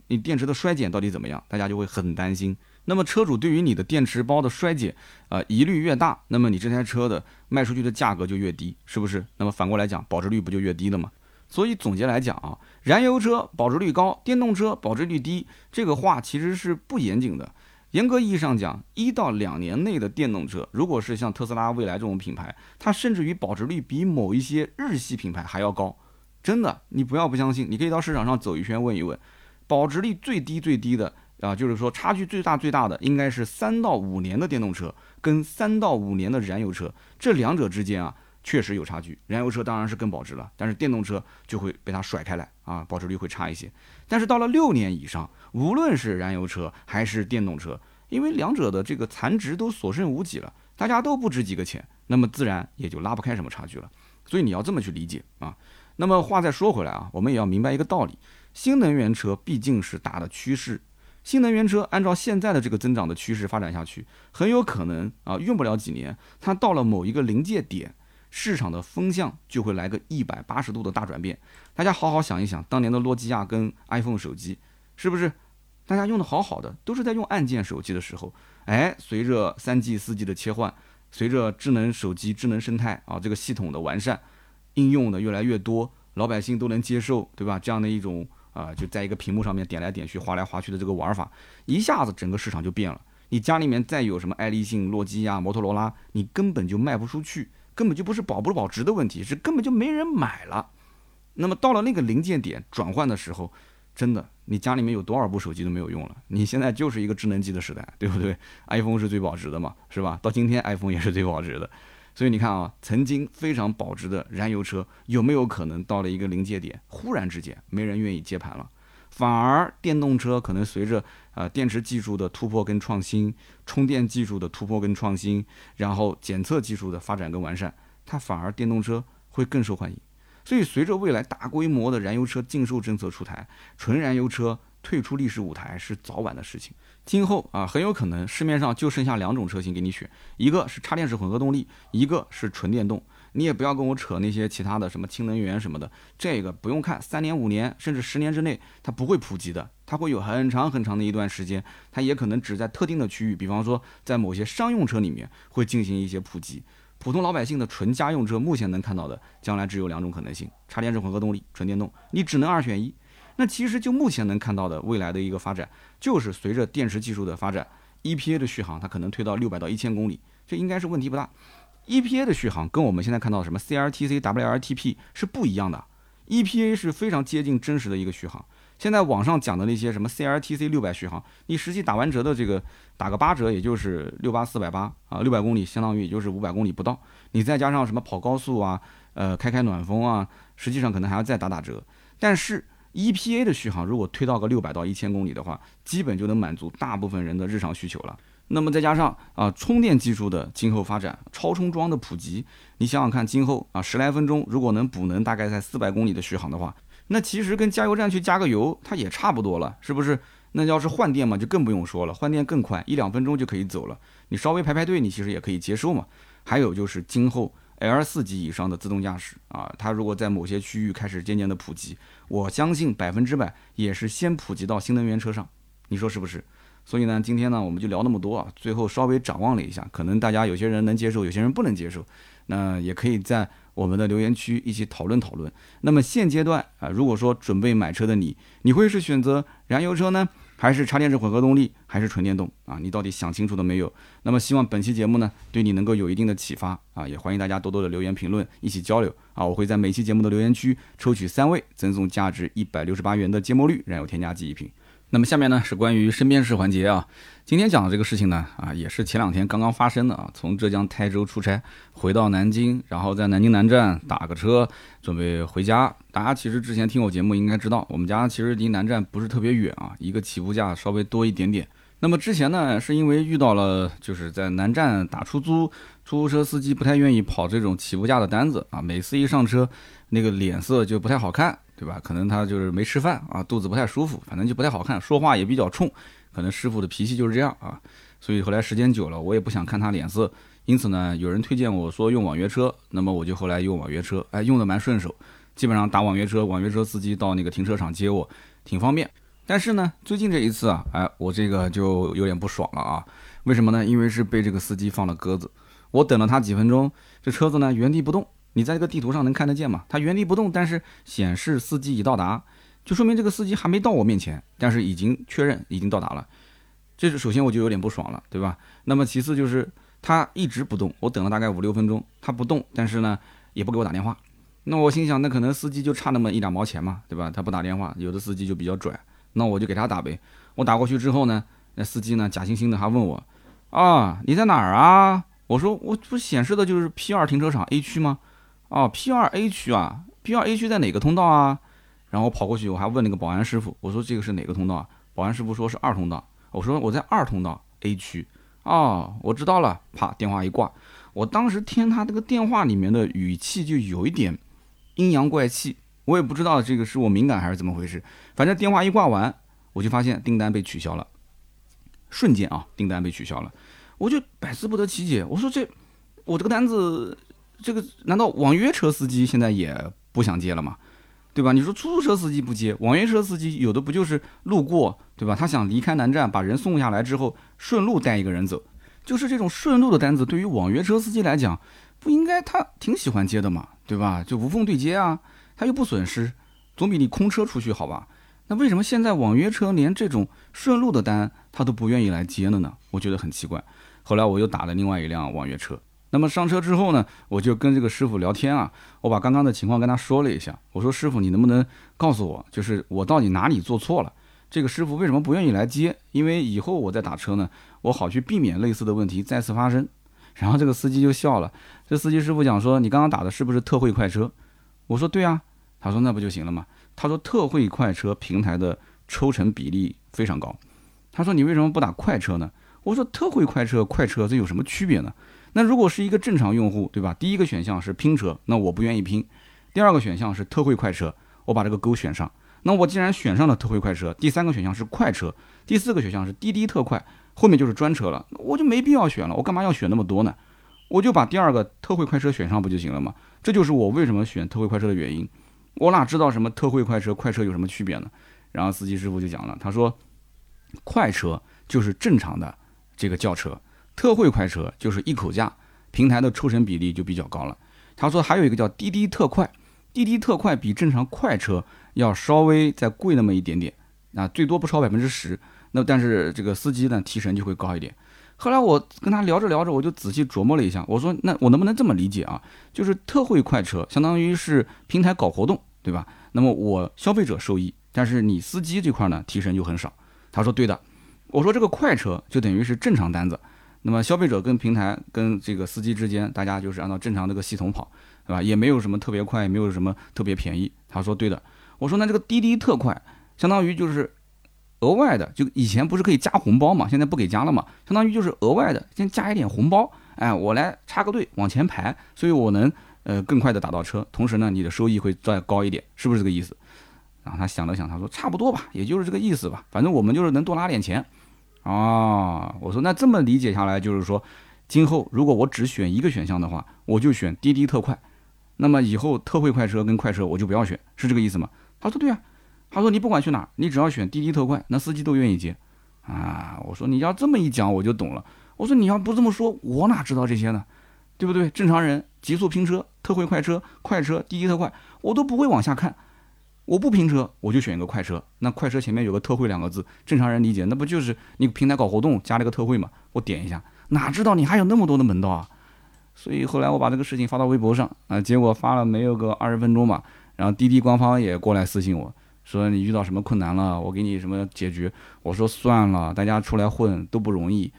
你电池的衰减到底怎么样，大家就会很担心。那么车主对于你的电池包的衰减，呃，疑虑越大，那么你这台车的卖出去的价格就越低，是不是？那么反过来讲，保值率不就越低了吗？所以总结来讲啊，燃油车保值率高，电动车保值率低，这个话其实是不严谨的。严格意义上讲，一到两年内的电动车，如果是像特斯拉、蔚来这种品牌，它甚至于保值率比某一些日系品牌还要高。真的，你不要不相信，你可以到市场上走一圈问一问，保值率最低最低的啊，就是说差距最大最大的，应该是三到五年的电动车跟三到五年的燃油车，这两者之间啊。确实有差距，燃油车当然是更保值了，但是电动车就会被它甩开来啊，保值率会差一些。但是到了六年以上，无论是燃油车还是电动车，因为两者的这个残值都所剩无几了，大家都不值几个钱，那么自然也就拉不开什么差距了。所以你要这么去理解啊。那么话再说回来啊，我们也要明白一个道理：新能源车毕竟是大的趋势，新能源车按照现在的这个增长的趋势发展下去，很有可能啊，用不了几年，它到了某一个临界点，市场的风向就会来个一百八十度的大转变。大家好好想一想，当年的诺基亚跟 iPhone 手机，是不是大家用的好好的，都是在用按键手机的时候，哎，随着三 G、四 G 的切换，随着智能手机、智能生态啊这个系统的完善，应用的越来越多，老百姓都能接受，对吧？这样的一种。啊，就在一个屏幕上面点来点去、划来划去的这个玩法，一下子整个市场就变了。你家里面再有什么爱立信、诺基亚、摩托罗拉，你根本就卖不出去，根本就不是保不保值的问题，是根本就没人买了。那么到了那个临界点转换的时候，真的，你家里面有多少部手机都没有用了。你现在就是一个智能机的时代，对不对？iPhone 是最保值的嘛，是吧？到今天 iPhone 也是最保值的。所以你看啊，曾经非常保值的燃油车，有没有可能到了一个临界点，忽然之间没人愿意接盘了？反而电动车可能随着呃电池技术的突破跟创新，充电技术的突破跟创新，然后检测技术的发展跟完善，它反而电动车会更受欢迎。所以随着未来大规模的燃油车禁售政策出台，纯燃油车。退出历史舞台是早晚的事情，今后啊很有可能市面上就剩下两种车型给你选，一个是插电式混合动力，一个是纯电动。你也不要跟我扯那些其他的什么氢能源什么的，这个不用看，三年五年甚至十年之内它不会普及的，它会有很长很长的一段时间，它也可能只在特定的区域，比方说在某些商用车里面会进行一些普及。普通老百姓的纯家用车目前能看到的，将来只有两种可能性：插电式混合动力、纯电动，你只能二选一。那其实就目前能看到的未来的一个发展，就是随着电池技术的发展，EPA 的续航它可能推到六百到一千公里，这应该是问题不大。EPA 的续航跟我们现在看到的什么 CRTC、WLTP 是不一样的，EPA 是非常接近真实的一个续航。现在网上讲的那些什么 CRTC 六百续航，你实际打完折的这个打个八折，也就是六八四百八啊，六百公里相当于也就是五百公里不到。你再加上什么跑高速啊，呃，开开暖风啊，实际上可能还要再打打折。但是 EPA 的续航如果推到个六百到一千公里的话，基本就能满足大部分人的日常需求了。那么再加上啊充电技术的今后发展，超充桩的普及，你想想看，今后啊十来分钟如果能补能大概在四百公里的续航的话，那其实跟加油站去加个油它也差不多了，是不是？那要是换电嘛，就更不用说了，换电更快，一两分钟就可以走了。你稍微排排队，你其实也可以接受嘛。还有就是今后。L 四级以上的自动驾驶啊，它如果在某些区域开始渐渐的普及，我相信百分之百也是先普及到新能源车上，你说是不是？所以呢，今天呢我们就聊那么多啊，最后稍微展望了一下，可能大家有些人能接受，有些人不能接受，那也可以在我们的留言区一起讨论讨论。那么现阶段啊，如果说准备买车的你，你会是选择燃油车呢？还是插电式混合动力，还是纯电动啊？你到底想清楚了没有？那么希望本期节目呢，对你能够有一定的启发啊！也欢迎大家多多的留言评论，一起交流啊！我会在每期节目的留言区抽取三位，赠送价值一百六十八元的芥末绿燃油添加剂一瓶。那么下面呢是关于身边事环节啊，今天讲的这个事情呢啊也是前两天刚刚发生的啊，从浙江台州出差回到南京，然后在南京南站打个车准备回家。大家其实之前听我节目应该知道，我们家其实离南站不是特别远啊，一个起步价稍微多一点点。那么之前呢是因为遇到了就是在南站打出租，出租车司机不太愿意跑这种起步价的单子啊，每次一上车那个脸色就不太好看。对吧？可能他就是没吃饭啊，肚子不太舒服，反正就不太好看，说话也比较冲，可能师傅的脾气就是这样啊。所以后来时间久了，我也不想看他脸色，因此呢，有人推荐我说用网约车，那么我就后来用网约车，哎，用的蛮顺手，基本上打网约车，网约车司机到那个停车场接我，挺方便。但是呢，最近这一次啊，哎，我这个就有点不爽了啊。为什么呢？因为是被这个司机放了鸽子，我等了他几分钟，这车子呢原地不动。你在这个地图上能看得见吗？它原地不动，但是显示司机已到达，就说明这个司机还没到我面前，但是已经确认已经到达了。这是首先我就有点不爽了，对吧？那么其次就是他一直不动，我等了大概五六分钟，他不动，但是呢也不给我打电话。那我心想，那可能司机就差那么一两毛钱嘛，对吧？他不打电话，有的司机就比较拽，那我就给他打呗。我打过去之后呢，那司机呢假惺惺的还问我，啊你在哪儿啊？我说我不显示的就是 P 二停车场 A 区吗？哦，P 二 A 区啊，P 二 A 区在哪个通道啊？然后跑过去，我还问那个保安师傅，我说这个是哪个通道啊？保安师傅说是二通道。我说我在二通道 A 区。哦，我知道了。啪，电话一挂，我当时听他这个电话里面的语气就有一点阴阳怪气，我也不知道这个是我敏感还是怎么回事。反正电话一挂完，我就发现订单被取消了，瞬间啊，订单被取消了，我就百思不得其解。我说这我这个单子，这个难道网约车司机现在也不想接了吗？对吧？你说出租车司机不接，网约车司机有的不就是路过，对吧？他想离开南站，把人送下来之后，顺路带一个人走，就是这种顺路的单子，对于网约车司机来讲，不应该他挺喜欢接的嘛，对吧？就无缝对接啊，他又不损失，总比你空车出去好吧？那为什么现在网约车连这种顺路的单他都不愿意来接了呢？我觉得很奇怪。后来我又打了另外一辆网约车。那么上车之后呢，我就跟这个师傅聊天啊，我把刚刚的情况跟他说了一下。我说：“师傅，你能不能告诉我，就是我到底哪里做错了？这个师傅为什么不愿意来接？因为以后我再打车呢，我好去避免类似的问题再次发生。”然后这个司机就笑了。这司机师傅讲说：“你刚刚打的是不是特惠快车？”我说：“对啊。”他说：“那不就行了吗？”他说：“特惠快车平台的抽成比例非常高。”他说：“你为什么不打快车呢？”我说：“特惠快车、快车这有什么区别呢？”那如果是一个正常用户，对吧？第一个选项是拼车，那我不愿意拼；第二个选项是特惠快车，我把这个勾选上。那我既然选上了特惠快车，第三个选项是快车，第四个选项是滴滴特快，后面就是专车了，我就没必要选了。我干嘛要选那么多呢？我就把第二个特惠快车选上不就行了吗？这就是我为什么选特惠快车的原因。我哪知道什么特惠快车、快车有什么区别呢？然后司机师傅就讲了，他说，快车就是正常的这个轿车。特惠快车就是一口价，平台的抽成比例就比较高了。他说还有一个叫滴滴特快，滴滴特快比正常快车要稍微再贵那么一点点，啊，最多不超百分之十。那但是这个司机呢提成就会高一点。后来我跟他聊着聊着，我就仔细琢磨了一下，我说那我能不能这么理解啊？就是特惠快车相当于是平台搞活动，对吧？那么我消费者受益，但是你司机这块呢提成就很少。他说对的。我说这个快车就等于是正常单子。那么消费者跟平台跟这个司机之间，大家就是按照正常这个系统跑，对吧？也没有什么特别快，也没有什么特别便宜。他说对的，我说那这个滴滴特快，相当于就是额外的，就以前不是可以加红包嘛，现在不给加了嘛，相当于就是额外的，先加一点红包，哎，我来插个队往前排，所以我能呃更快的打到车，同时呢，你的收益会再高一点，是不是这个意思？然后他想了想，他说差不多吧，也就是这个意思吧，反正我们就是能多拿点钱。哦，我说那这么理解下来，就是说，今后如果我只选一个选项的话，我就选滴滴特快。那么以后特惠快车跟快车我就不要选，是这个意思吗？他说对啊，他说你不管去哪，你只要选滴滴特快，那司机都愿意接。啊，我说你要这么一讲，我就懂了。我说你要不这么说，我哪知道这些呢？对不对？正常人极速拼车、特惠快车、快车、滴滴特快，我都不会往下看。我不拼车，我就选一个快车。那快车前面有个特惠两个字，正常人理解，那不就是你平台搞活动加了个特惠嘛？我点一下，哪知道你还有那么多的门道啊！所以后来我把这个事情发到微博上啊，结果发了没有个二十分钟吧，然后滴滴官方也过来私信我说你遇到什么困难了，我给你什么解决。我说算了，大家出来混都不容易，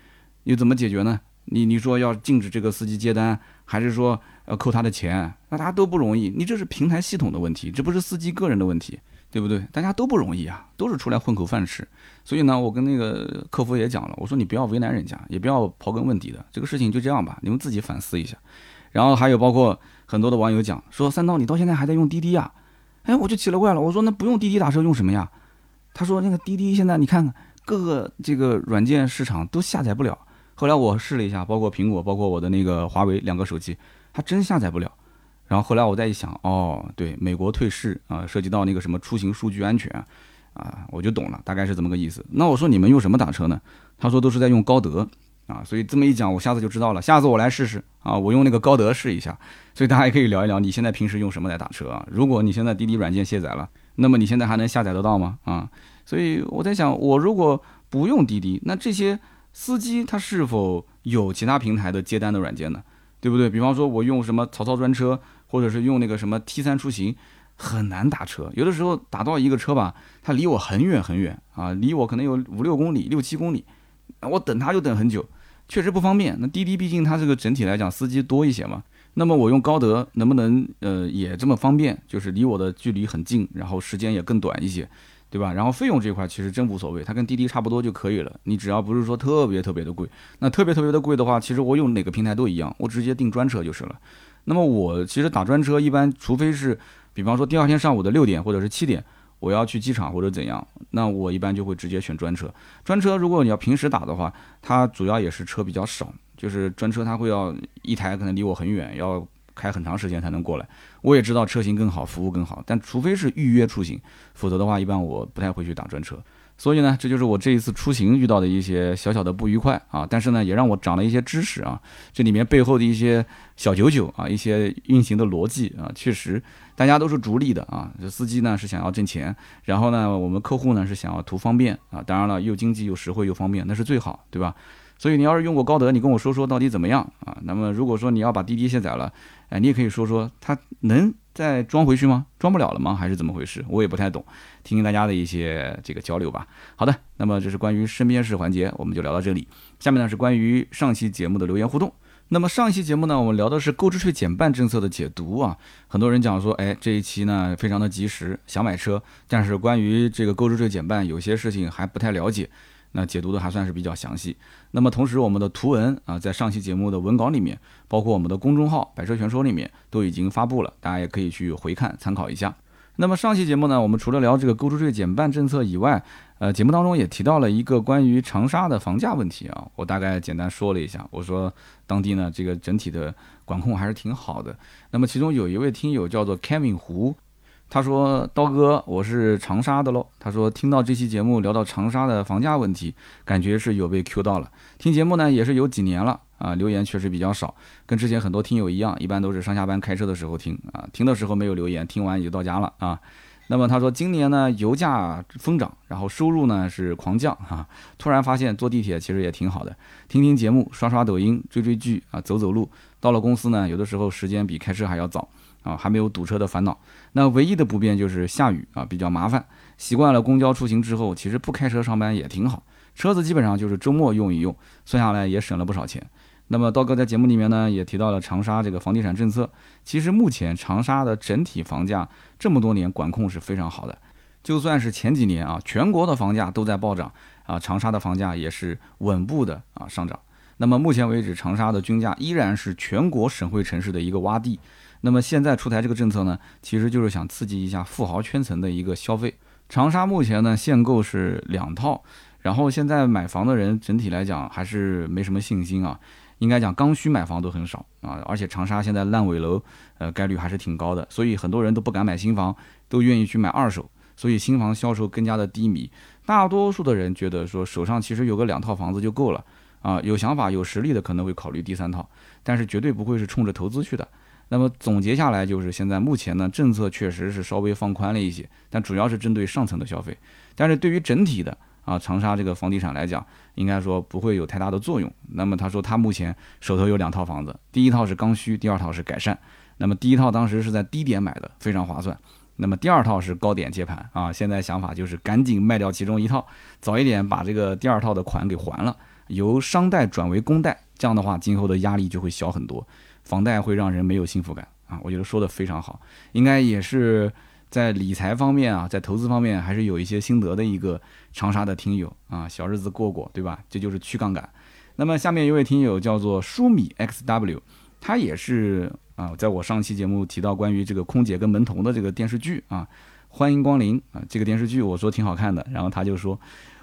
你怎么解决呢？你你说要禁止这个司机接单，还是说？要扣他的钱，那大家都不容易。你这是平台系统的问题，这不是司机个人的问题，对不对？大家都不容易啊，都是出来混口饭吃。所以呢，我跟那个客服也讲了，我说你不要为难人家，也不要刨根问底的，这个事情就这样吧，你们自己反思一下。然后还有包括很多的网友讲说，三刀你到现在还在用滴滴啊？哎，我就奇了怪了，我说那不用滴滴打车用什么呀？他说那个滴滴现在你看看各个这个软件市场都下载不了。后来我试了一下，包括苹果，包括我的那个华为两个手机。他真下载不了，然后后来我再一想，哦，对，美国退市啊，涉及到那个什么出行数据安全啊，我就懂了，大概是这么个意思。那我说你们用什么打车呢？他说都是在用高德啊，所以这么一讲，我下次就知道了。下次我来试试啊，我用那个高德试一下。所以大家也可以聊一聊，你现在平时用什么来打车啊？如果你现在滴滴软件卸载了，那么你现在还能下载得到吗？啊，所以我在想，我如果不用滴滴，那这些司机他是否有其他平台的接单的软件呢？对不对？比方说，我用什么曹操专车，或者是用那个什么 T 三出行，很难打车。有的时候打到一个车吧，它离我很远很远啊，离我可能有五六公里、六七公里，我等它就等很久，确实不方便。那滴滴毕竟它这个整体来讲司机多一些嘛，那么我用高德能不能呃也这么方便？就是离我的距离很近，然后时间也更短一些。对吧？然后费用这块其实真无所谓，它跟滴滴差不多就可以了。你只要不是说特别特别的贵，那特别特别的贵的话，其实我用哪个平台都一样，我直接订专车就是了。那么我其实打专车一般，除非是比方说第二天上午的六点或者是七点，我要去机场或者怎样，那我一般就会直接选专车。专车如果你要平时打的话，它主要也是车比较少，就是专车它会要一台可能离我很远，要开很长时间才能过来。我也知道车型更好，服务更好，但除非是预约出行，否则的话一般我不太会去打专车。所以呢，这就是我这一次出行遇到的一些小小的不愉快啊，但是呢，也让我长了一些知识啊，这里面背后的一些小九九啊，一些运行的逻辑啊，确实大家都是逐利的啊，这司机呢是想要挣钱，然后呢，我们客户呢是想要图方便啊，当然了，又经济又实惠又方便，那是最好，对吧？所以你要是用过高德，你跟我说说到底怎么样啊？那么如果说你要把滴滴卸载了，哎，你也可以说说它能。再装回去吗？装不了了吗？还是怎么回事？我也不太懂，听听大家的一些这个交流吧。好的，那么这是关于身边事环节，我们就聊到这里。下面呢是关于上期节目的留言互动。那么上一期节目呢，我们聊的是购置税减半政策的解读啊。很多人讲说，哎，这一期呢非常的及时，想买车，但是关于这个购置税减半，有些事情还不太了解。那解读的还算是比较详细。那么同时，我们的图文啊，在上期节目的文稿里面，包括我们的公众号“百车全说”里面都已经发布了，大家也可以去回看参考一下。那么上期节目呢，我们除了聊这个购置税减半政策以外，呃，节目当中也提到了一个关于长沙的房价问题啊，我大概简单说了一下，我说当地呢这个整体的管控还是挺好的。那么其中有一位听友叫做 Kevin 胡。他说：“刀哥，我是长沙的喽。”他说：“听到这期节目聊到长沙的房价问题，感觉是有被 Q 到了。听节目呢也是有几年了啊，留言确实比较少，跟之前很多听友一样，一般都是上下班开车的时候听啊，听的时候没有留言，听完也就到家了啊。那么他说今年呢油价疯涨，然后收入呢是狂降啊，突然发现坐地铁其实也挺好的，听听节目，刷刷抖音，追追剧啊，走走路，到了公司呢有的时候时间比开车还要早。”啊，还没有堵车的烦恼。那唯一的不便就是下雨啊，比较麻烦。习惯了公交出行之后，其实不开车上班也挺好。车子基本上就是周末用一用，算下来也省了不少钱。那么刀哥在节目里面呢，也提到了长沙这个房地产政策。其实目前长沙的整体房价这么多年管控是非常好的。就算是前几年啊，全国的房价都在暴涨啊，长沙的房价也是稳步的啊上涨。那么目前为止，长沙的均价依然是全国省会城市的一个洼地。那么现在出台这个政策呢，其实就是想刺激一下富豪圈层的一个消费。长沙目前呢限购是两套，然后现在买房的人整体来讲还是没什么信心啊，应该讲刚需买房都很少啊，而且长沙现在烂尾楼呃概率还是挺高的，所以很多人都不敢买新房，都愿意去买二手，所以新房销售更加的低迷。大多数的人觉得说手上其实有个两套房子就够了啊，有想法有实力的可能会考虑第三套，但是绝对不会是冲着投资去的。那么总结下来就是，现在目前呢，政策确实是稍微放宽了一些，但主要是针对上层的消费。但是对于整体的啊长沙这个房地产来讲，应该说不会有太大的作用。那么他说他目前手头有两套房子，第一套是刚需，第二套是改善。那么第一套当时是在低点买的，非常划算。那么第二套是高点接盘啊，现在想法就是赶紧卖掉其中一套，早一点把这个第二套的款给还了，由商贷转为公贷，这样的话今后的压力就会小很多。房贷会让人没有幸福感啊！我觉得说的非常好，应该也是在理财方面啊，在投资方面还是有一些心得的一个长沙的听友啊，小日子过过，对吧？这就是去杠杆。那么下面一位听友叫做舒米 xw，他也是啊，在我上期节目提到关于这个空姐跟门童的这个电视剧啊，欢迎光临啊，这个电视剧我说挺好看的，然后他就说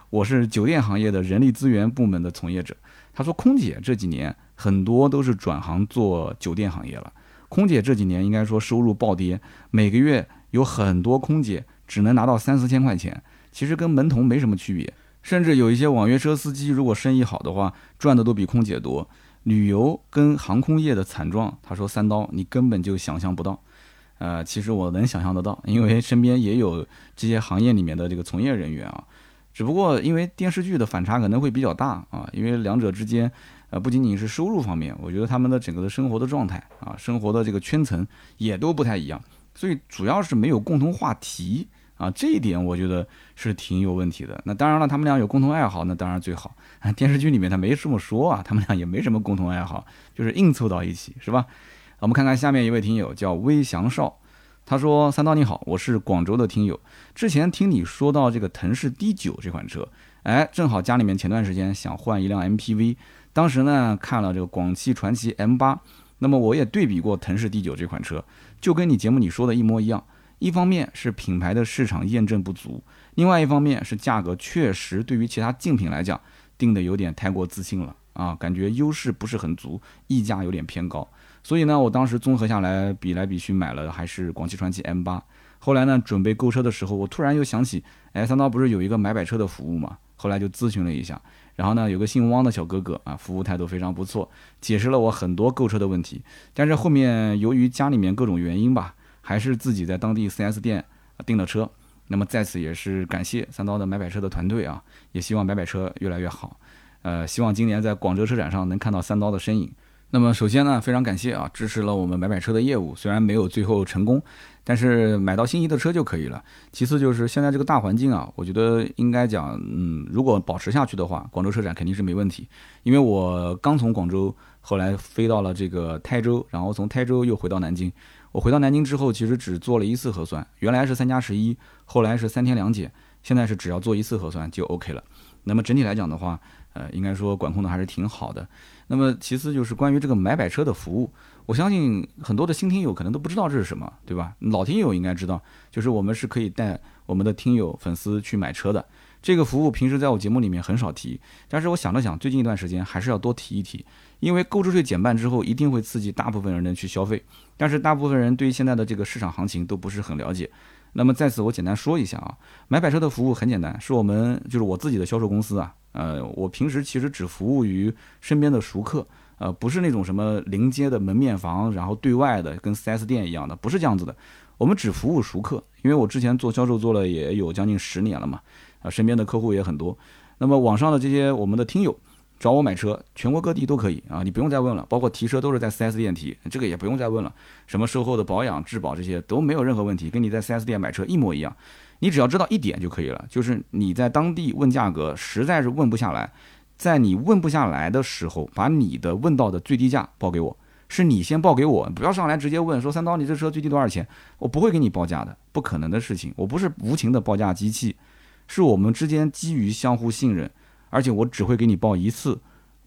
我是酒店行业的人力资源部门的从业者，他说空姐这几年。很多都是转行做酒店行业了。空姐这几年应该说收入暴跌，每个月有很多空姐只能拿到三四千块钱，其实跟门童没什么区别。甚至有一些网约车司机，如果生意好的话，赚的都比空姐多。旅游跟航空业的惨状，他说三刀你根本就想象不到。呃，其实我能想象得到，因为身边也有这些行业里面的这个从业人员啊。只不过因为电视剧的反差可能会比较大啊，因为两者之间。呃，不仅仅是收入方面，我觉得他们的整个的生活的状态啊，生活的这个圈层也都不太一样，所以主要是没有共同话题啊，这一点我觉得是挺有问题的。那当然了，他们俩有共同爱好，那当然最好。电视剧里面他没这么说啊，他们俩也没什么共同爱好，就是硬凑到一起，是吧？我们看看下面一位听友叫微祥少，他说：“三刀你好，我是广州的听友，之前听你说到这个腾势 D 九这款车，哎，正好家里面前段时间想换一辆 MPV。”当时呢看了这个广汽传祺 M 八，那么我也对比过腾势 D 九这款车，就跟你节目里说的一模一样，一方面是品牌的市场验证不足，另外一方面是价格确实对于其他竞品来讲定的有点太过自信了啊，感觉优势不是很足，溢价有点偏高。所以呢，我当时综合下来比来比去买了还是广汽传祺 M 八。后来呢，准备购车的时候，我突然又想起，哎，三刀不是有一个买摆车的服务嘛？后来就咨询了一下，然后呢，有个姓汪的小哥哥啊，服务态度非常不错，解释了我很多购车的问题。但是后面由于家里面各种原因吧，还是自己在当地 4S 店订了车。那么在此也是感谢三刀的买百车的团队啊，也希望买百车越来越好。呃，希望今年在广州车展上能看到三刀的身影。那么首先呢，非常感谢啊，支持了我们买买车的业务，虽然没有最后成功。但是买到心仪的车就可以了。其次就是现在这个大环境啊，我觉得应该讲，嗯，如果保持下去的话，广州车展肯定是没问题。因为我刚从广州，后来飞到了这个台州，然后从台州又回到南京。我回到南京之后，其实只做了一次核酸，原来是三加十一，后来是三天两检，现在是只要做一次核酸就 OK 了。那么整体来讲的话，呃，应该说管控的还是挺好的。那么其次就是关于这个买摆车的服务。我相信很多的新听友可能都不知道这是什么，对吧？老听友应该知道，就是我们是可以带我们的听友粉丝去买车的。这个服务平时在我节目里面很少提，但是我想了想，最近一段时间还是要多提一提，因为购置税减半之后，一定会刺激大部分人的去消费。但是大部分人对于现在的这个市场行情都不是很了解。那么在此我简单说一下啊，买摆车的服务很简单，是我们就是我自己的销售公司啊，呃，我平时其实只服务于身边的熟客。呃，不是那种什么临街的门面房，然后对外的跟 4S 店一样的，不是这样子的。我们只服务熟客，因为我之前做销售做了也有将近十年了嘛，啊，身边的客户也很多。那么网上的这些我们的听友找我买车，全国各地都可以啊，你不用再问了，包括提车都是在 4S 店提，这个也不用再问了。什么售后的保养、质保这些都没有任何问题，跟你在 4S 店买车一模一样。你只要知道一点就可以了，就是你在当地问价格，实在是问不下来。在你问不下来的时候，把你的问到的最低价报给我，是你先报给我，不要上来直接问说三刀，你这车最低多少钱？我不会给你报价的，不可能的事情。我不是无情的报价机器，是我们之间基于相互信任，而且我只会给你报一次，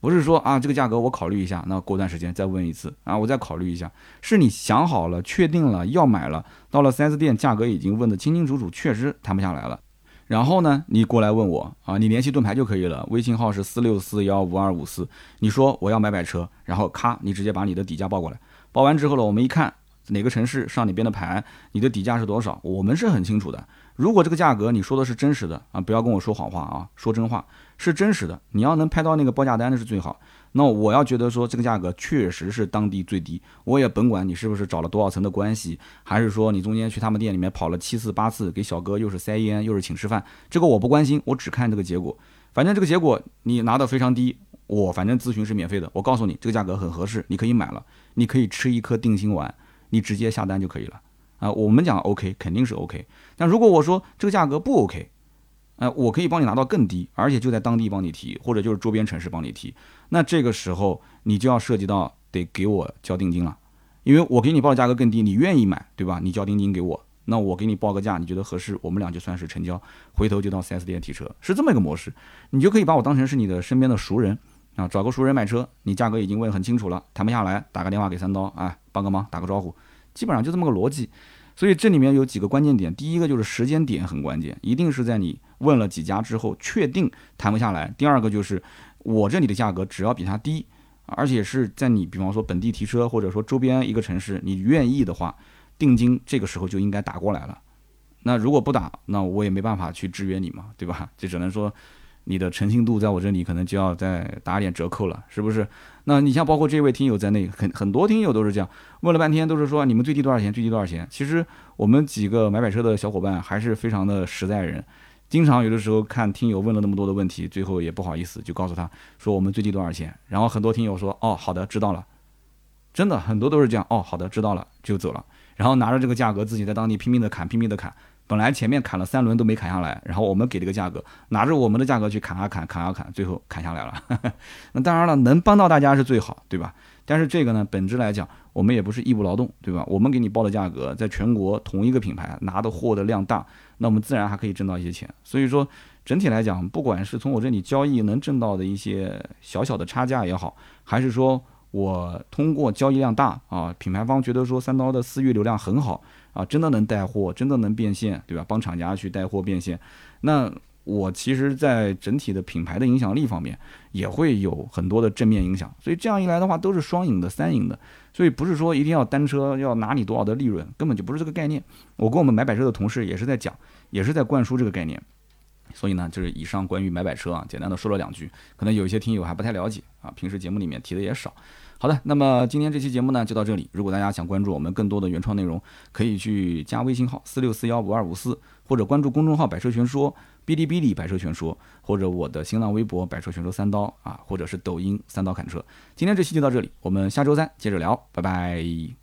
不是说啊这个价格我考虑一下，那过段时间再问一次啊，我再考虑一下。是你想好了、确定了要买了，到了 4S 店价格已经问得清清楚楚，确实谈不下来了。然后呢，你过来问我啊，你联系盾牌就可以了，微信号是四六四幺五二五四。你说我要买买车，然后咔，你直接把你的底价报过来。报完之后呢，我们一看哪个城市上哪边的牌，你的底价是多少，我们是很清楚的。如果这个价格你说的是真实的啊，不要跟我说谎话啊，说真话是真实的。你要能拍到那个报价单那是最好。那我要觉得说这个价格确实是当地最低，我也甭管你是不是找了多少层的关系，还是说你中间去他们店里面跑了七次八次，给小哥又是塞烟又是请吃饭，这个我不关心，我只看这个结果。反正这个结果你拿的非常低，我反正咨询是免费的，我告诉你这个价格很合适，你可以买了，你可以吃一颗定心丸，你直接下单就可以了啊。我们讲 OK 肯定是 OK，但如果我说这个价格不 OK。呃，我可以帮你拿到更低，而且就在当地帮你提，或者就是周边城市帮你提。那这个时候你就要涉及到得给我交定金了，因为我给你报的价格更低，你愿意买，对吧？你交定金给我，那我给你报个价，你觉得合适，我们俩就算是成交，回头就到 4S 店提车，是这么一个模式。你就可以把我当成是你的身边的熟人啊，找个熟人买车，你价格已经问很清楚了，谈不下来，打个电话给三刀，啊，帮个忙，打个招呼，基本上就这么个逻辑。所以这里面有几个关键点，第一个就是时间点很关键，一定是在你问了几家之后确定谈不下来。第二个就是我这里的价格只要比他低，而且是在你比方说本地提车或者说周边一个城市你愿意的话，定金这个时候就应该打过来了。那如果不打，那我也没办法去制约你嘛，对吧？就只能说。你的诚信度在我这里可能就要再打点折扣了，是不是？那你像包括这位听友在内，很很多听友都是这样，问了半天都是说你们最低多少钱？最低多少钱？其实我们几个买买车的小伙伴还是非常的实在人，经常有的时候看听友问了那么多的问题，最后也不好意思就告诉他说我们最低多少钱。然后很多听友说哦好的知道了，真的很多都是这样哦好的知道了就走了，然后拿着这个价格自己在当地拼命的砍拼命的砍。本来前面砍了三轮都没砍下来，然后我们给了个价格，拿着我们的价格去砍啊砍，砍啊砍，最后砍下来了。那当然了，能帮到大家是最好，对吧？但是这个呢，本质来讲，我们也不是义务劳动，对吧？我们给你报的价格，在全国同一个品牌拿的货的量大，那我们自然还可以挣到一些钱。所以说，整体来讲，不管是从我这里交易能挣到的一些小小的差价也好，还是说我通过交易量大啊，品牌方觉得说三刀的私域流量很好啊，真的能带货，真的能变现，对吧？帮厂家去带货变现，那我其实，在整体的品牌的影响力方面，也会有很多的正面影响。所以这样一来的话，都是双赢的、三赢的。所以不是说一定要单车要拿你多少的利润，根本就不是这个概念。我跟我们买百车的同事也是在讲，也是在灌输这个概念。所以呢，就是以上关于买百车啊，简单的说了两句，可能有一些听友还不太了解啊，平时节目里面提的也少。好的，那么今天这期节目呢就到这里。如果大家想关注我们更多的原创内容，可以去加微信号四六四幺五二五四，或者关注公众号“百车全说”、哔哩哔哩“百车全说”，或者我的新浪微博“百车全说三刀”啊，或者是抖音“三刀砍车”。今天这期就到这里，我们下周三接着聊，拜拜。